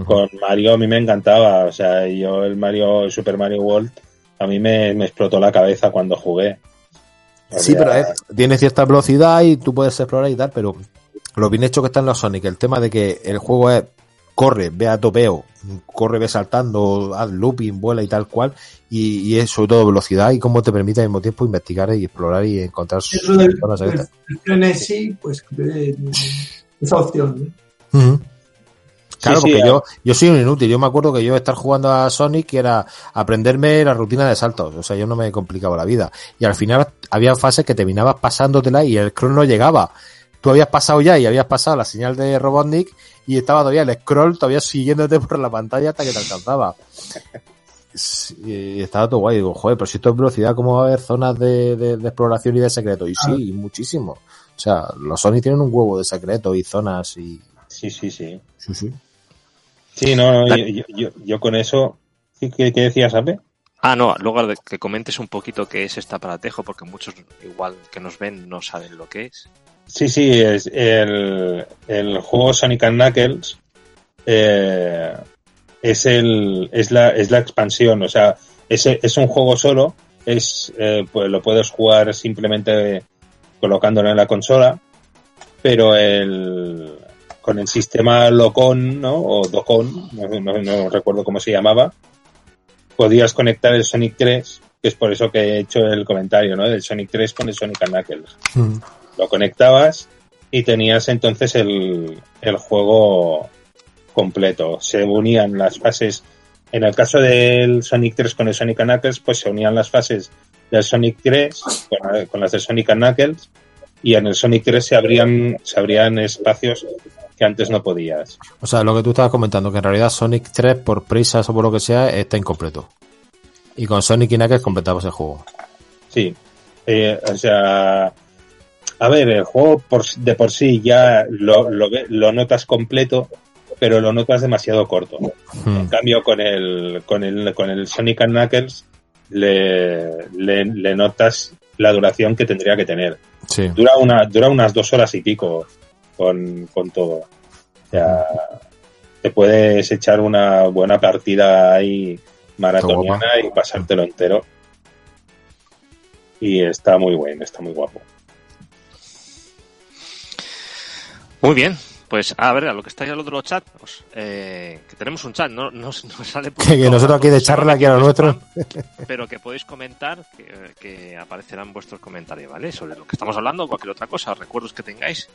S2: con Mario a mí me encantaba, o sea, yo el Mario, Super Mario World, a mí me, explotó la cabeza cuando jugué.
S3: sí, pero eh, tiene cierta velocidad y tú puedes explorar y tal, pero lo bien hecho que está en los Sonic, el tema de que el juego es corre, ve a topeo, corre, ve saltando, haz looping, vuela y tal cual, y, es sobre todo velocidad y cómo te permite al mismo tiempo investigar y explorar y encontrar
S4: Eso del, pues, pues esa opción. ¿no?
S3: Claro, porque yo, yo soy un inútil. Yo me acuerdo que yo estar jugando a Sonic era aprenderme la rutina de saltos. O sea, yo no me complicaba la vida. Y al final había fases que terminabas pasándotela y el scroll no llegaba. Tú habías pasado ya y habías pasado la señal de Robotnik y estaba todavía el scroll todavía siguiéndote por la pantalla hasta que te alcanzaba. Y estaba todo guay. Digo, joder, pero si esto es velocidad, ¿cómo va a haber zonas de, de, exploración y de secreto? Y sí, muchísimo. O sea, los Sonic tienen un huevo de secreto y zonas y...
S2: Sí, sí, sí.
S3: Sí, sí.
S2: Sí, no, yo, yo, con eso. ¿Qué, decías, Ape?
S1: Ah, no, luego que comentes un poquito qué es este aparatejo, porque muchos, igual que nos ven, no saben lo que es.
S2: Sí, sí, es el, el juego Sonic Knuckles. Eh, es el es la es la expansión o sea es, es un juego solo es eh, pues lo puedes jugar simplemente colocándolo en la consola pero el con el sistema Locon, ¿no? O Docon, no, recuerdo cómo se llamaba, podías conectar el Sonic 3, que es por eso que he hecho el comentario, ¿no? Del Sonic 3 con el Sonic Knuckles. Mm. Lo conectabas y tenías entonces el, el juego completo. Se unían las fases, en el caso del Sonic 3 con el Sonic Knuckles, pues se unían las fases del Sonic 3 con, con las de Sonic Knuckles y en el Sonic 3 se abrían, se abrían espacios que antes no podías.
S3: O sea, lo que tú estabas comentando, que en realidad Sonic 3, por prisas o por lo que sea, está incompleto. Y con Sonic y Knuckles completamos el juego.
S2: Sí. Eh, o sea, a ver, el juego por, de por sí ya lo, lo, notas completo, pero lo notas demasiado corto. Hmm. En cambio, con el, con el, con el Sonic Knuckles le, le, notas la duración que tendría que tener.
S3: Sí.
S2: Dura, una, dura unas dos horas y pico con, con todo. O sea, te puedes echar una buena partida ahí maratoniana y pasártelo entero. Y está muy bueno, está muy guapo.
S1: Muy bien, pues a ver, a lo que está ya el otro chat, pues, eh, que tenemos un chat, no, no, sale
S3: Que, nosotros aquí de charla aquí a lo nuestro.
S1: Pero que podéis comentar, que, que, aparecerán vuestros comentarios, ¿vale? Sobre lo que estamos hablando o cualquier otra cosa, recuerdos que tengáis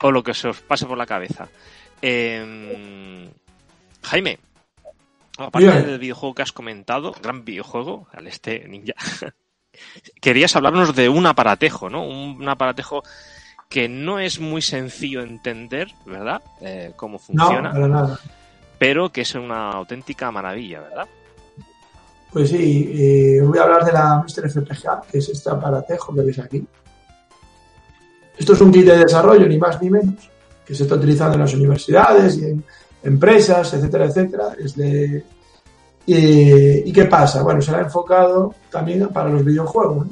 S1: o lo que se os pase por la cabeza. Em, Jaime, aparte del videojuego que has comentado, gran videojuego, al este ninja, querías hablarnos de un aparatejo, ¿no? Un, aparatejo que no es muy sencillo entender, ¿verdad? Eh, cómo funciona.
S4: nada.
S1: Pero que es una auténtica maravilla, ¿verdad?
S4: Pues sí, eh, voy a hablar de la Mr. FPGA, que es este aparatejo que veis aquí. Esto es un kit de desarrollo, ni más ni menos, que se está utilizando en las universidades y en empresas, etcétera, etcétera. Es de, y, qué pasa? Bueno, se ha enfocado también para los videojuegos.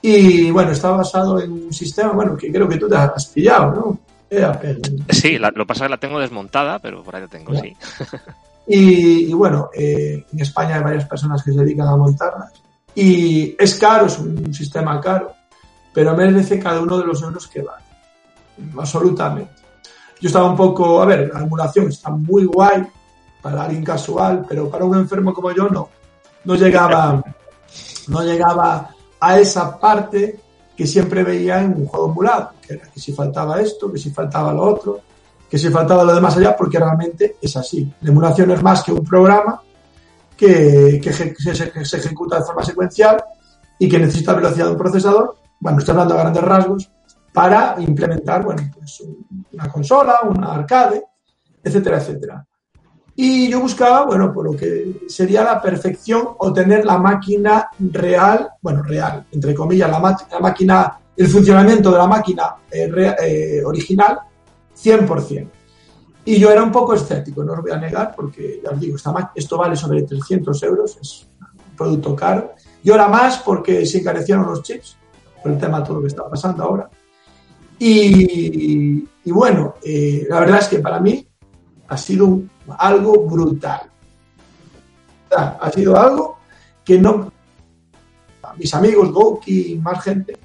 S4: Y bueno, está basado en un sistema, bueno, que creo que tú te has pillado, ¿no?
S1: Sí, lo que pasa que la tengo desmontada, pero por ahí la tengo, sí.
S4: Y, bueno, eh, en España hay varias personas que se dedican a montarlas. Y es caro, es un sistema caro pero merece cada uno de los euros que vale. Absolutamente. Yo estaba un poco, a ver, la emulación está muy guay para alguien casual, pero para un enfermo como yo no. No llegaba, no llegaba a esa parte que siempre veía en un juego emulado, que era que si faltaba esto, que si faltaba lo otro. que si faltaba lo de más allá, porque realmente es así. La emulación es más que un programa que, que se, se, ejecuta de forma secuencial y que necesita velocidad de un procesador. Bueno, estoy hablando a grandes rasgos, para implementar, bueno, pues una consola, una arcade, etcétera, etcétera. Y yo buscaba, bueno, por lo que sería la perfección o tener la máquina real, bueno, real, entre comillas, la, la máquina, el funcionamiento de la máquina eh, eh, original, 100%. Y yo era un poco escéptico, no os voy a negar, porque ya os digo, esto vale sobre 300 euros, es un producto caro. Yo era más porque se encarecieron los chips, por el tema de todo lo que está pasando ahora. Y, bueno, eh, la verdad es que para mí ha sido algo brutal. Ha sido algo que no... Mis amigos, Goki y más gente,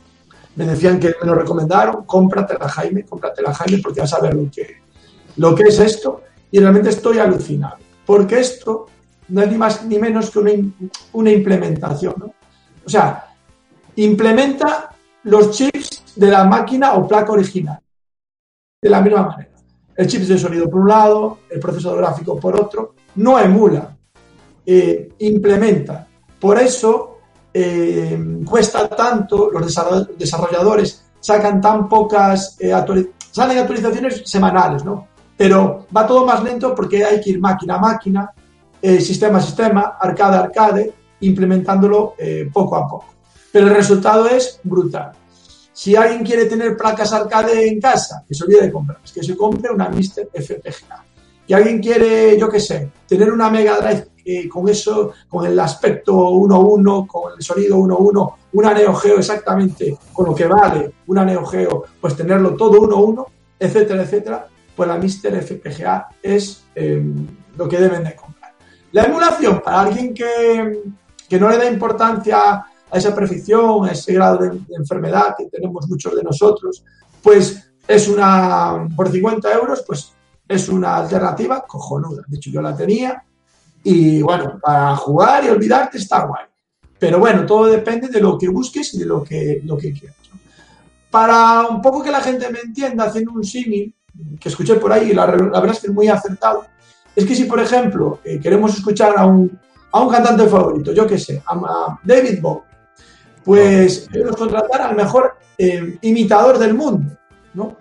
S4: me decían que me lo recomendaron, cómpratela Jaime, cómpratela Jaime, porque vas a ver lo que, lo que es esto. Y realmente estoy alucinado, porque esto no es ni más ni menos que una, una implementación. O sea, implementa los chips de la máquina o placa original. De la misma manera. El chip de sonido por un lado, el procesador gráfico por otro, no emula, eh, implementa. Por eso eh, cuesta tanto, los desarrolladores sacan tan pocas eh, salen actualizaciones semanales, ¿no? Pero va todo más lento porque hay que ir máquina a máquina, sistema a sistema, arcade a arcade, implementándolo poco a poco. Pero el resultado es brutal. Si alguien quiere tener placas arcade en casa, que se olvide de comprar, es que se compre una Mister FPGA. Y alguien quiere, yo qué sé, tener una Mega Drive eh, con eso, con el aspecto 1.1, con el sonido 1.1, una Neo Geo exactamente con lo que vale una Neo Geo, pues tenerlo todo 1.1, etcétera, etcétera, pues la Mister FPGA es em, lo que deben de comprar. La emulación, para alguien que, que no le da importancia a esa perfección, a ese grado de, enfermedad que tenemos muchos de nosotros, pues es una, por 50 euros, pues es una alternativa cojonuda. De hecho, yo la tenía y bueno, para jugar y olvidarte está guay. Pero bueno, todo depende de lo que busques y de lo que, lo que quieras. Para un poco que la gente me entienda, haciendo un símil, que escuché por ahí, la, la verdad es que es muy acertado, es que si, por ejemplo, eh, queremos escuchar a un, a un cantante favorito, yo qué sé, a David Bowie, pues debemos contratar al mejor eh, imitador del mundo, ¿no?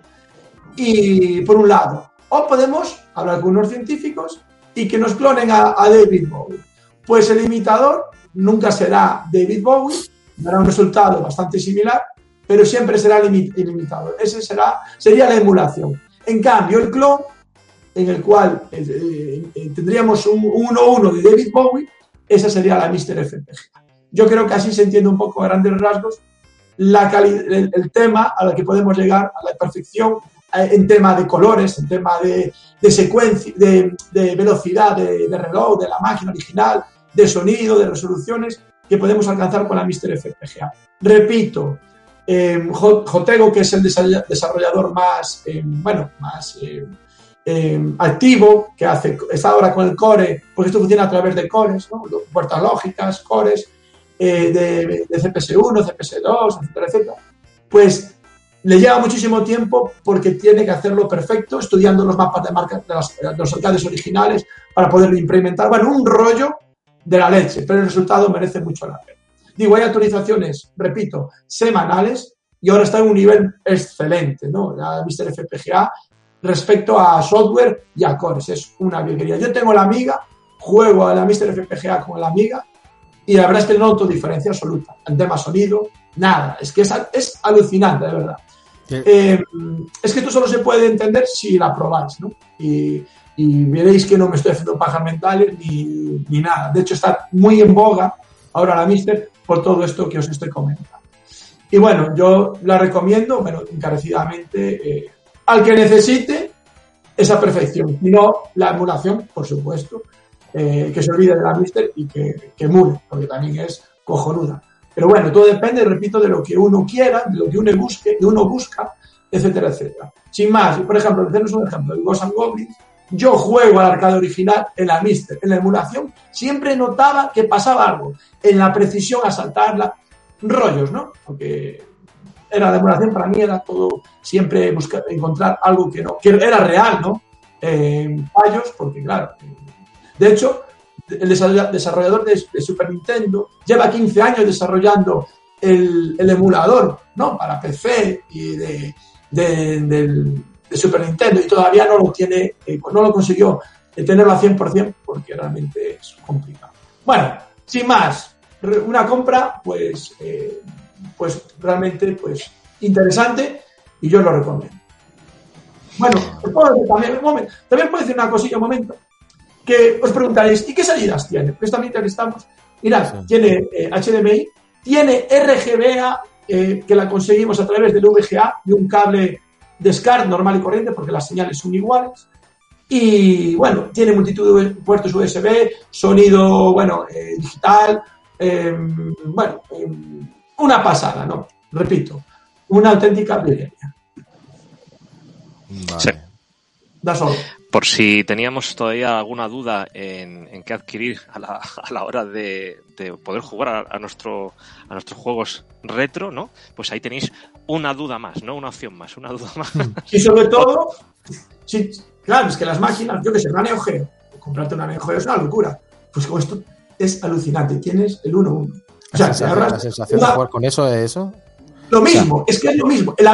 S4: Y por un lado, o podemos hablar con unos científicos y que nos clonen a, David Bowie. Pues el imitador nunca será David Bowie, dará un resultado bastante similar, pero siempre será el, imitador. Ese será, sería la emulación. En cambio, el clon, en el cual eh, eh, tendríamos un 1-1 de David Bowie, esa sería la Mr. FPGA. Yo creo que así se entiende un poco a grandes rasgos el, el, tema a la que podemos llegar a la perfección eh, en tema de colores, en tema de, secuencia, de, velocidad de, reloj, de la máquina original, de sonido, de resoluciones que podemos alcanzar con la Mister FPGA. Repito, eh, Jotego, que es el desarrollador más, eh, bueno, más eh, activo, que hace, está ahora con el core, porque esto funciona a través de cores, puertas lógicas, cores, eh, de, CPS1, CPS2, etcétera, etcétera, pues le lleva muchísimo tiempo porque tiene que hacerlo perfecto, estudiando los mapas de marca de, los arcades originales para poderlo implementar. Bueno, un rollo de la leche, pero el resultado merece mucho la pena. Digo, hay actualizaciones, repito, semanales y ahora está en un nivel excelente, ¿no? La Mr. FPGA respecto a software y a cores, es una virguería. Yo tengo la amiga, juego a la Mr. FPGA con la amiga y la verdad es que no noto diferencia absoluta. En tema sonido, nada. Es que es, es alucinante, de verdad. Eh, es que esto solo se puede entender si la probáis, ¿no? Y, veréis que no me estoy haciendo pajas mentales ni, ni, nada. De hecho, está muy en boga ahora la Mister por todo esto que os estoy comentando. Y bueno, yo la recomiendo, bueno, encarecidamente, eh, al que necesite esa perfección. Y no la emulación, por supuesto, eh, que se olvide de la Mister y que, que mure, porque también es cojonuda. Pero bueno, todo depende, repito, de lo que uno quiera, de lo que uno busque, de uno busca, etcétera, etcétera. Sin más, por ejemplo, tenemos un ejemplo, el Ghost and Goblins, yo juego al arcade original en la Mister, en la emulación, siempre notaba que pasaba algo, en la precisión a saltarla, rollos, ¿no? Porque era la emulación para mí era todo siempre buscar, encontrar algo que no, que era real, ¿no? Eh, fallos, porque claro, de hecho, el desarrollador de, Super Nintendo lleva 15 años desarrollando el, emulador, ¿no? Para PC y de, Super Nintendo y todavía no lo tiene, eh, no lo consiguió tenerlo a 100% porque realmente es complicado. Bueno, sin más, una compra, pues, eh, pues realmente, pues, interesante y yo lo recomiendo. Bueno, también, también puedo decir una cosilla un momento, que os preguntaréis, ¿y qué salidas tiene? Esta mitad que estamos, mirad, tiene HDMI, eh, tiene RGBA, eh, que la conseguimos a través del VGA, de un cable de SCART normal y corriente, porque las señales son iguales. Y bueno, tiene multitud de puertos USB, sonido, bueno, digital, Em, bueno, em, una pasada, ¿no? Repito, una auténtica brillantina.
S1: Sí.
S4: Da solo.
S1: Por si teníamos todavía alguna duda en, qué adquirir a la, a la hora de, poder jugar a, nuestro, a nuestros juegos retro, ¿no? Pues ahí tenéis una duda más, ¿no? Una opción más, una duda más.
S4: Y sobre todo, sí, claro, es que las máquinas, yo que sé, una Neo Geo, comprarte una Neo Geo es una locura. Pues con esto es alucinante. Tienes el 1-1.
S3: O sea, la sensación, de jugar con eso es eso.
S4: Lo mismo, es que es lo mismo. La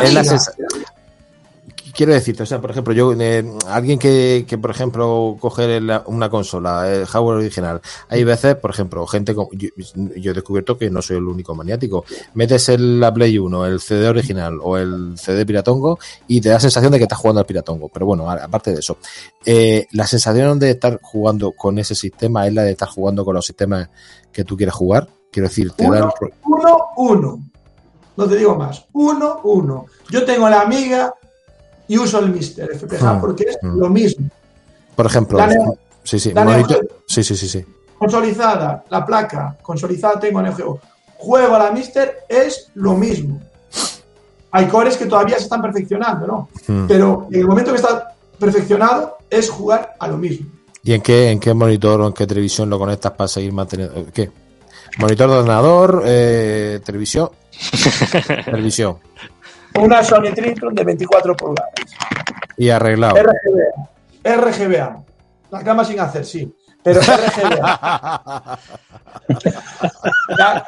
S3: quiero decirte, o sea, por ejemplo, yo, eh, alguien que, que, por ejemplo, coge una consola, el hardware original, hay veces, por ejemplo, gente como, yo, he descubierto que no soy el único maniático, metes el, la Play 1, el CD original o el CD piratongo y te da la sensación de que estás jugando al piratongo, pero bueno, aparte de eso, eh, la sensación de estar jugando con ese sistema es la de estar jugando con los sistemas que tú quieres jugar, quiero decir, te
S4: uno,
S3: da
S4: Uno, uno. No te digo más. Uno, uno. Yo tengo la amiga y uso el Mister FPGA ah, porque es mm. lo mismo.
S3: Por ejemplo, sí, sí, sí, sí, sí,
S4: Consolidada, la placa, consolidada tengo Neo Geo. Juego a la Mister es lo mismo. Hay cores que todavía se están perfeccionando, ¿no? Mm. Pero en el momento que está perfeccionado es jugar a lo mismo.
S3: ¿Y en qué, en qué monitor o en qué televisión lo conectas para seguir manteniendo? ¿Qué? ¿Monitor de ordenador? Eh, ¿Televisión? televisión
S4: una Sony Trinitron de 24 pulgadas.
S3: Y arreglado.
S4: RGBA. RGBA. La cama sin hacer, sí. Pero RGBA.
S3: RGBA.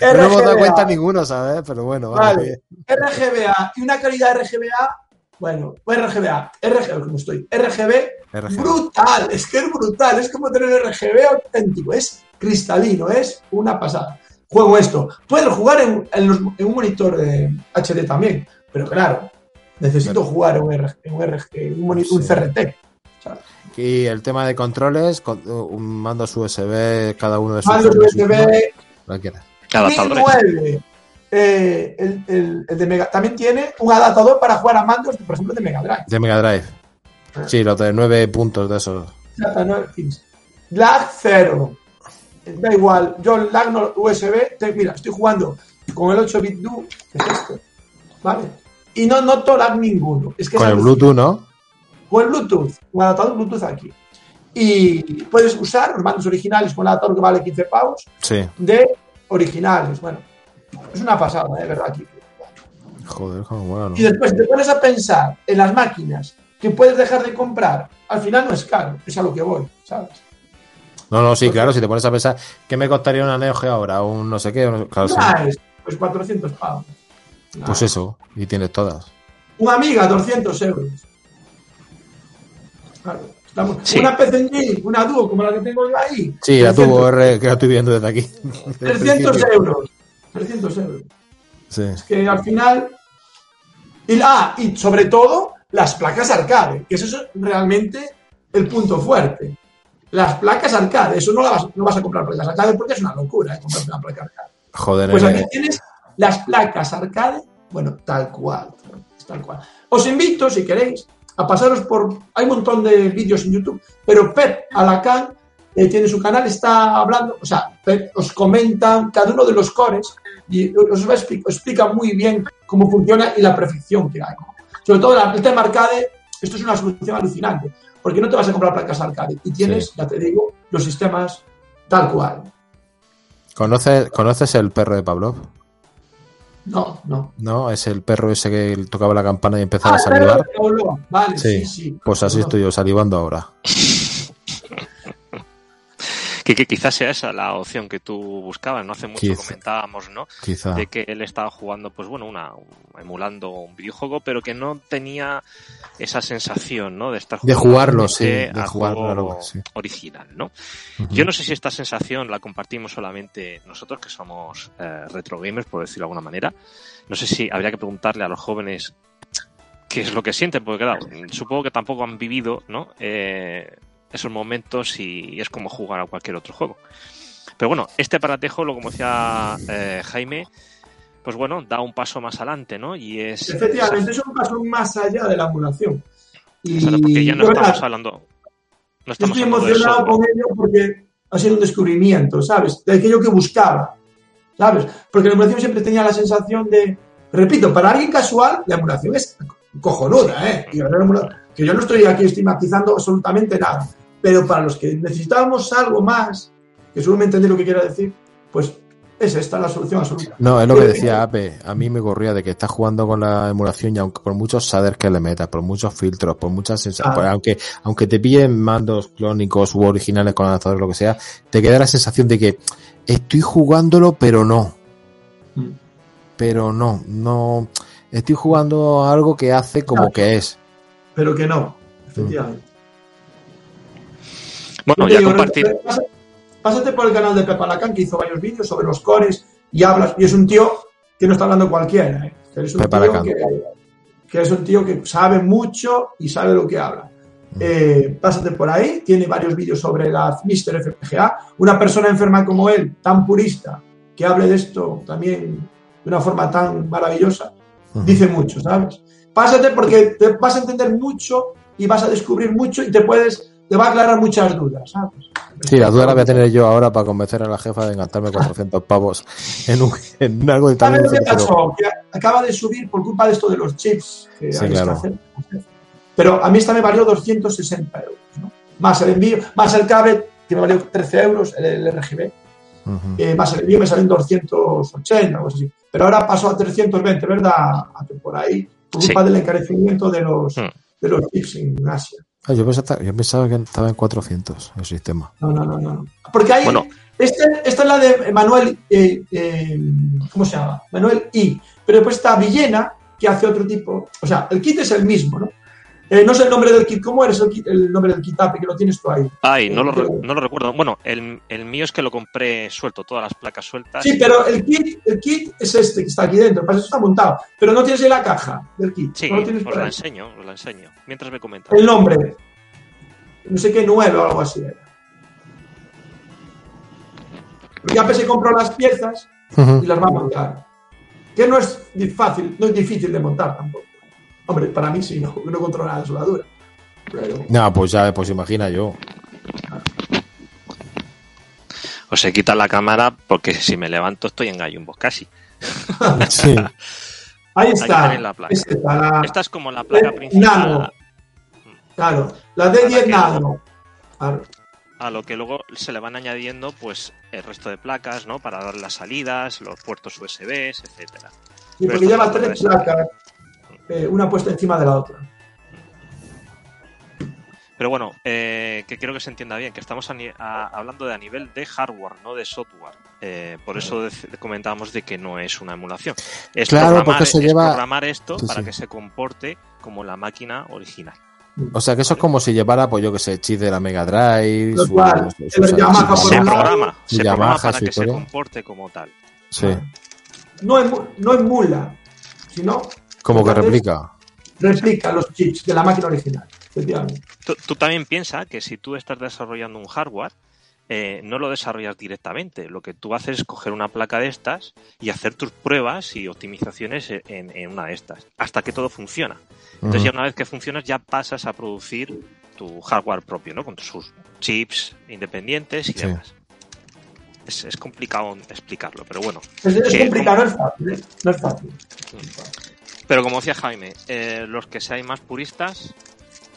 S3: No hemos dado cuenta ninguno, ¿sabes? Pero bueno,
S4: vale. RGBA y una calidad RGBA, bueno, RGBA, RGB, como estoy, RGB, brutal, es que es brutal, es como tener RGB auténtico, es cristalino, es una pasada juego esto. Puedes jugar en, un monitor de HD también, pero claro, necesito jugar en un, un, un, CRT.
S3: Y el tema de controles, con, un mando USB, cada uno de sus
S4: mandos USB, adaptadores. Eh, el, el, de Mega, también tiene un adaptador para jugar a mandos, por ejemplo, de Mega Drive.
S3: De Mega Drive. Ah. Sí, los de 9 puntos de esos.
S4: Lag 0 da igual, yo el lag USB, mira, estoy jugando con el 8-bit do, es esto, ¿vale? Y no noto lag ninguno. Es que
S3: con el Bluetooth, ¿no?
S4: Con el Bluetooth, un adaptador Bluetooth aquí. Y puedes usar los mandos originales con el adaptador que vale 15 pavos
S3: sí.
S4: de originales. Bueno, es una pasada, de ¿eh? verdad. Aquí.
S3: Joder, cómo bueno.
S4: Y después te pones a pensar en las máquinas que puedes dejar de comprar. Al final no es caro, es a lo que voy, ¿sabes?
S3: No, no, sí, claro, si te pones a pensar, ¿qué me costaría una Neo Geo ahora? Un no sé qué. Claro,
S4: pues 400 pavos.
S3: Pues eso, y tienes todas.
S4: Una amiga, 200 euros. Claro. Estamos, Una PCG, una Duo como la que tengo yo ahí.
S3: Sí, la Duo R que la estoy viendo desde aquí.
S4: 300 euros. 300 euros.
S3: Sí.
S4: Es que al final. Y, ah, y sobre todo las placas arcade, que eso es realmente el punto fuerte las placas arcade. Eso no, vas, no vas a comprar placas arcade porque es una locura ¿eh? comprar una placa arcade.
S3: Joder.
S4: Pues aquí tienes las placas arcade, bueno, tal cual, tal cual. Os invito, si queréis, a pasaros por... Hay un montón de vídeos en YouTube, pero Pep Alacán eh, tiene su canal, está hablando, o sea, os comentan cada uno de los cores y os, va explica muy bien cómo funciona y la perfección que hay. Sobre todo el tema arcade, esto es una solución alucinante porque no te vas a comprar placas arcade y tienes, ya te digo, los sistemas tal cual.
S3: ¿Conoces, ¿Conoces el perro de Pavlov?
S4: No, no.
S3: No, es el perro ese que tocaba la campana y empezaba
S4: Ah,
S3: a salivar.
S4: Vale, sí,
S3: Sí,
S4: sí.
S3: Pues así
S4: No.
S3: estoy yo salivando ahora.
S1: Que, que quizás sea esa la opción que tú buscabas. No hace mucho
S3: Quizá.
S1: comentábamos, ¿no?
S3: Quizá.
S1: de que él estaba jugando, pues bueno, una, emulando un videojuego, pero que no tenía esa sensación, ¿no? De estar
S3: De
S1: jugando
S3: jugarlo, sí, de
S1: a
S3: jugar,
S1: juego
S3: claro, sí.
S1: original, ¿no? Yo no sé si esta sensación la compartimos solamente nosotros, que somos eh, retro gamers, por decirlo de alguna manera. No sé si habría que preguntarle a los jóvenes qué es lo que sienten, porque claro, supongo que tampoco han vivido, ¿no? Eh, esos momentos y es como jugar a cualquier otro juego. Pero bueno, este aparatejo, lo como decía eh, Jaime, pues bueno, da un paso más adelante, ¿no? Y es.
S4: Efectivamente, es un paso más allá de la emulación. Y
S1: Exacto, porque ya no
S4: yo,
S1: estamos hablando. No
S4: yo estoy
S1: hablando
S4: emocionado con ello porque ha sido un descubrimiento, ¿sabes? De aquello que buscaba, ¿sabes? Porque la emulación siempre tenía la sensación de, repito, para alguien casual, la emulación es cojonuda, ¿eh? Y la emula- que yo no estoy aquí estigmatizando absolutamente nada, pero para los que necesitábamos algo más, que me entendéis lo que quiero decir, pues es esta la solución absoluta.
S3: No, es lo que decía Ape. A mí me corría de que estás jugando con la emulación y aunque por muchos shaders que le metas, por muchos filtros, por muchas sensaciones,
S4: Ah.
S3: aunque, aunque te pillen mandos clónicos u originales con adaptadores, lo que sea, te queda la sensación de que estoy jugándolo, pero no.
S4: Mm.
S3: Pero no, no. Estoy jugando algo que hace como
S4: Claro.
S3: que es.
S4: Pero que no, efectivamente.
S1: Bueno,
S4: Yo te
S1: ya
S4: digo,
S1: compartir.
S4: pasa- Pásate por el canal de Pepa Lacan, que hizo varios vídeos sobre los cores y hablas. Y es un tío que no está hablando cualquiera. ¿eh? Que es un
S3: Pepa
S4: tío que, que es un tío que sabe mucho y sabe lo que habla. Eh, pásate por ahí, tiene varios vídeos sobre la Mr. FPGA. Una persona enferma como él, tan purista, que hable de esto también de una forma tan maravillosa, dice mucho, ¿sabes? Pásate porque te vas a entender mucho y vas a descubrir mucho y te puedes, te va a aclarar muchas dudas, ¿sabes?
S3: Sí, la duda la voy a tener yo ahora para convencer a la jefa de gastarme 400 pavos en, un, en algo de
S4: ¿Sabes
S3: también.
S4: lo que pasó? Que acaba de subir por culpa de esto de los chips que
S3: Sí, claro.
S4: hacer. Pero a mí esta me valió 260 euros, ¿no? Más el envío, más el cable, que me valió 13 euros, el, el RGB, eh, más el envío me salió en 280 o algo así. Pero ahora pasó a 320, ¿verdad? Por ahí, por culpa
S1: Sí.
S4: del encarecimiento de los,
S1: Hmm.
S4: de los chips en Asia.
S3: Ah, yo, pensaba, yo pensaba que estaba en 400 el sistema.
S4: No, no, no, no. Porque hay.
S1: Bueno.
S4: Este, esta es la de Manuel. eh, eh, ¿Cómo se llama? Manuel I. Pero después está Villena, que hace otro tipo. O sea, el kit es el mismo, ¿no? Eh, no sé el nombre del kit. ¿Cómo eres el, kit- el nombre del kit API? Que lo tienes tú ahí.
S1: Ay, no lo,
S4: Pero-
S1: re- no lo recuerdo. Bueno, el, el mío es que lo compré suelto, todas las placas sueltas.
S4: Sí, pero el kit, el kit es este que está aquí dentro. Para eso está montado. Pero no tienes ahí la caja del kit.
S1: Sí,
S4: no lo tienes
S1: os la enseño, os la enseño. Mientras me comentas.
S4: El nombre. No sé qué nueve o algo así era. Porque AP se compró las piezas y las va a montar. Que no es fácil, no es difícil de montar tampoco. Hombre, para mí sí, no, no controlo nada de soldadura. Pero,
S3: No, pues ya, pues imagina yo.
S1: Os he quitado la cámara porque si me levanto estoy en gallumbos casi.
S3: Sí.
S4: ahí está.
S1: tener la placa.
S4: Es esta, la-
S1: Esta es como la placa
S4: Eh,
S1: principal.
S4: nano. claro, la D10
S1: que-
S4: Nano. Claro.
S1: a lo que luego se le van añadiendo pues el resto de placas, ¿no? Para dar las salidas, los puertos USB, etcétera.
S4: Y
S1: Pero
S4: porque lleva
S1: es
S4: tres placas, eh, una puesta encima de la otra.
S1: Pero bueno, eh, que quiero que se entienda bien, que estamos a ni- a- hablando de a nivel de hardware, no de software. Eh, por eso dec- comentábamos de que no es una emulación. Es
S3: Claro,
S1: programar,
S3: porque se
S1: es
S3: lleva-
S1: programar esto
S3: Sí,
S1: para
S3: sí.
S1: que se comporte como la máquina original.
S3: O sea, que eso es como si llevara, pues yo que sé, chip de la Mega Drive. Su-
S4: cual,
S3: su- sus
S4: Yamaha
S1: Se programa, se
S3: Yamaha,
S1: programa para que se comporte como tal.
S3: Sí,
S4: No, no emula, sino
S3: como que replica.
S4: replica los chips de la máquina original. Efectivamente.
S1: Tú, tú también piensas que si tú estás desarrollando un hardware, eh, no lo desarrollas directamente. Lo que tú haces es coger una placa de estas y hacer tus pruebas y optimizaciones en, en una de estas, hasta que todo funciona. Entonces ya una vez que funcionas ya pasas a producir tu hardware propio, ¿no? Con sus chips independientes y
S3: Sí.
S1: demás. Es, es complicado explicarlo, pero bueno.
S4: Es, complicado, no es fácil. ¿eh? No es fácil.
S1: Pero como decía Jaime, eh, los que seáis más puristas,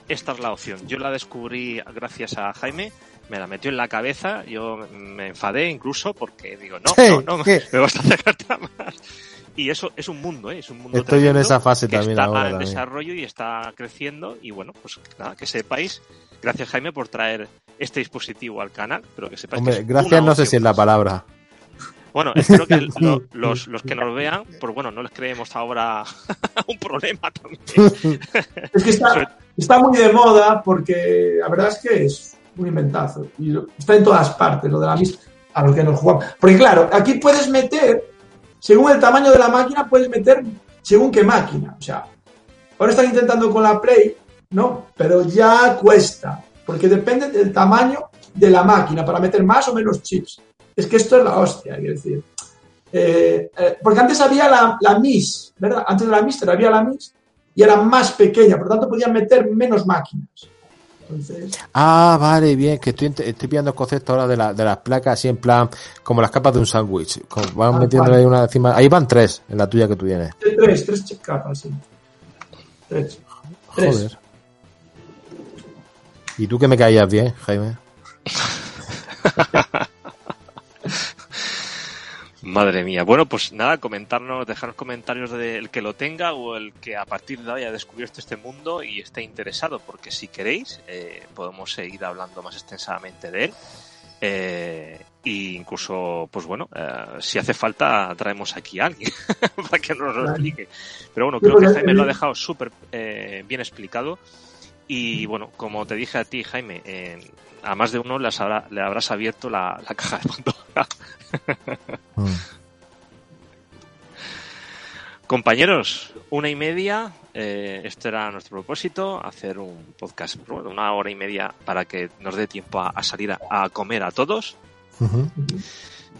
S1: esta es la opción. Yo la descubrí gracias a Jaime me la metió en la cabeza, yo me enfadé incluso porque digo, no,
S3: Sí,
S1: no, no,
S3: ¿qué?
S1: me vas a acercar más. Y eso es un mundo, ¿eh? es un mundo
S3: Estoy en esa fase
S1: que
S3: también
S1: está
S3: ahora.
S1: en
S3: también.
S1: desarrollo y está creciendo y bueno, pues nada, que sepáis, gracias Jaime por traer este dispositivo al canal, pero que sepáis que
S3: Hombre,
S1: es
S3: gracias no sé si es la palabra.
S1: Bueno, espero que lo- los, los que nos vean, pues bueno, no les creemos ahora un problema también.
S4: Es que está, está muy de moda porque la verdad es que es un inventazo. Y está en todas partes, lo de la mis a lo que nos jugamos. Porque claro, aquí puedes meter, según el tamaño de la máquina, puedes meter según qué máquina. O sea, ahora están intentando con la Play, ¿no? Pero ya cuesta, porque depende del tamaño de la máquina para meter más o menos chips. Es que esto es la hostia, quiero decir. Eh, eh, porque antes había la, la MIS, ¿verdad? Antes de la Mister había la MIS y era más pequeña, por lo tanto podían meter menos máquinas. Entonces,
S3: Ah, vale, bien, que estoy, estoy pillando el concepto ahora de, la- de las placas así en plan, como las capas de un sándwich. Van
S4: Ah,
S3: metiéndole
S4: vale.
S3: ahí una encima. Ahí van tres en la tuya que tú tienes.
S4: tres, tres capas, sí. Tres. Tres.
S3: Joder. ¿Y tú que me caías bien, Jaime?
S1: Madre mía. Bueno, pues nada, comentarnos, dejarnos comentarios del que lo tenga o el que a partir de hoy haya descubierto este mundo y esté interesado, porque si queréis, eh, podemos seguir hablando más extensamente de él. Eh, e incluso, pues bueno, eh, si hace falta, traemos aquí a alguien para que nos lo explique. Pero bueno, creo que Jaime lo ha dejado súper eh, bien explicado. Y bueno, como te dije a ti, Jaime, eh, a más de uno les habrá- le habrás abierto la, la caja de Pandora.
S3: Mm.
S1: Compañeros, una y media. eh, este era nuestro propósito, hacer un podcast bueno, una hora y media para que nos dé tiempo a, salir a, comer a todos.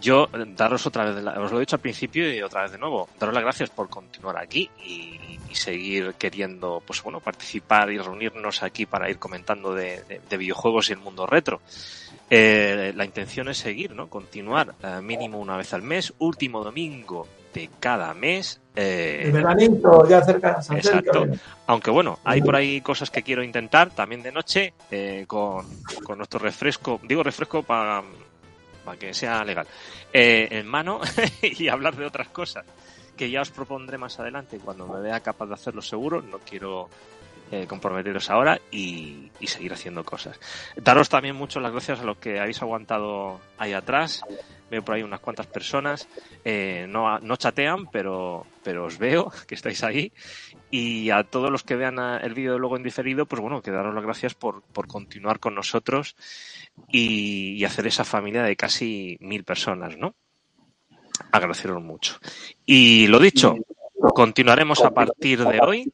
S1: Yo, daros otra vez, os lo he dicho al principio y otra vez de nuevo, daros las gracias por continuar aquí y, y seguir queriendo, pues bueno, participar y reunirnos aquí para ir comentando de, de- de videojuegos y el mundo retro. Eh, la intención es seguir, ¿no? Continuar eh, mínimo una vez al mes, último domingo de cada mes. eh,
S4: El veranito ya cerca acerca,
S1: Exacto. aunque bueno, hay por ahí cosas que quiero intentar también de noche eh, con, con nuestro refresco. Digo refresco para que sea legal. eh, en mano y hablar de otras cosas que ya os propondré más adelante cuando me vea capaz de hacerlo seguro. No quiero eh, comprometeros ahora y, y seguir haciendo cosas. Daros también muchas las gracias a los que habéis aguantado ahí atrás. Veo por ahí unas cuantas personas. Eh, no, no chatean, pero, pero os veo que estáis ahí. Y a todos los que vean el vídeo luego en diferido, pues bueno, que daros las gracias por, por continuar con nosotros y, y hacer esa familia de casi mil personas, ¿no? Agradeceros mucho. Y lo dicho, continuaremos a partir de hoy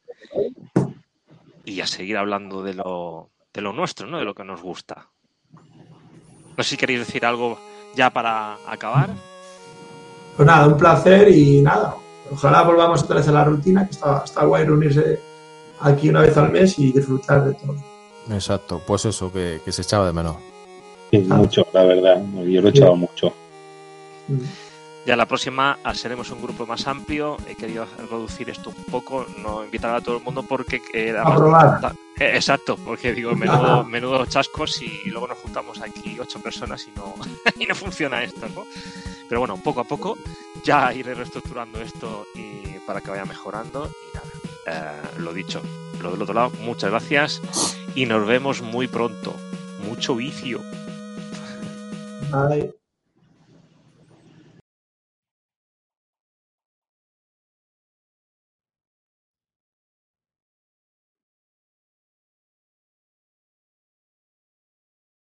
S1: y a seguir hablando de lo, de lo nuestro, ¿no? De lo que nos gusta. No sé si queréis decir algo ya para acabar.
S4: Pues nada, un placer y nada. Ojalá volvamos otra vez a la rutina, que está, está guay reunirse aquí una vez al mes y disfrutar de todo.
S3: Exacto, pues eso, que, que se echaba de menos.
S2: Sí, mucho, la verdad. Yo lo he echado mucho.
S1: Ya la próxima ah, seremos un grupo más amplio. He querido reducir esto un poco, no invitar a todo el mundo porque era
S4: A probar.
S1: eh, Exacto, porque digo, menudo, menudo chascos y luego nos juntamos aquí ocho personas y no, y no funciona esto, ¿no? Pero bueno, poco a poco ya iré reestructurando esto y para que vaya mejorando. Y nada, eh, lo dicho, lo del otro lado, muchas gracias y nos vemos muy pronto. Mucho vicio.
S4: Vale.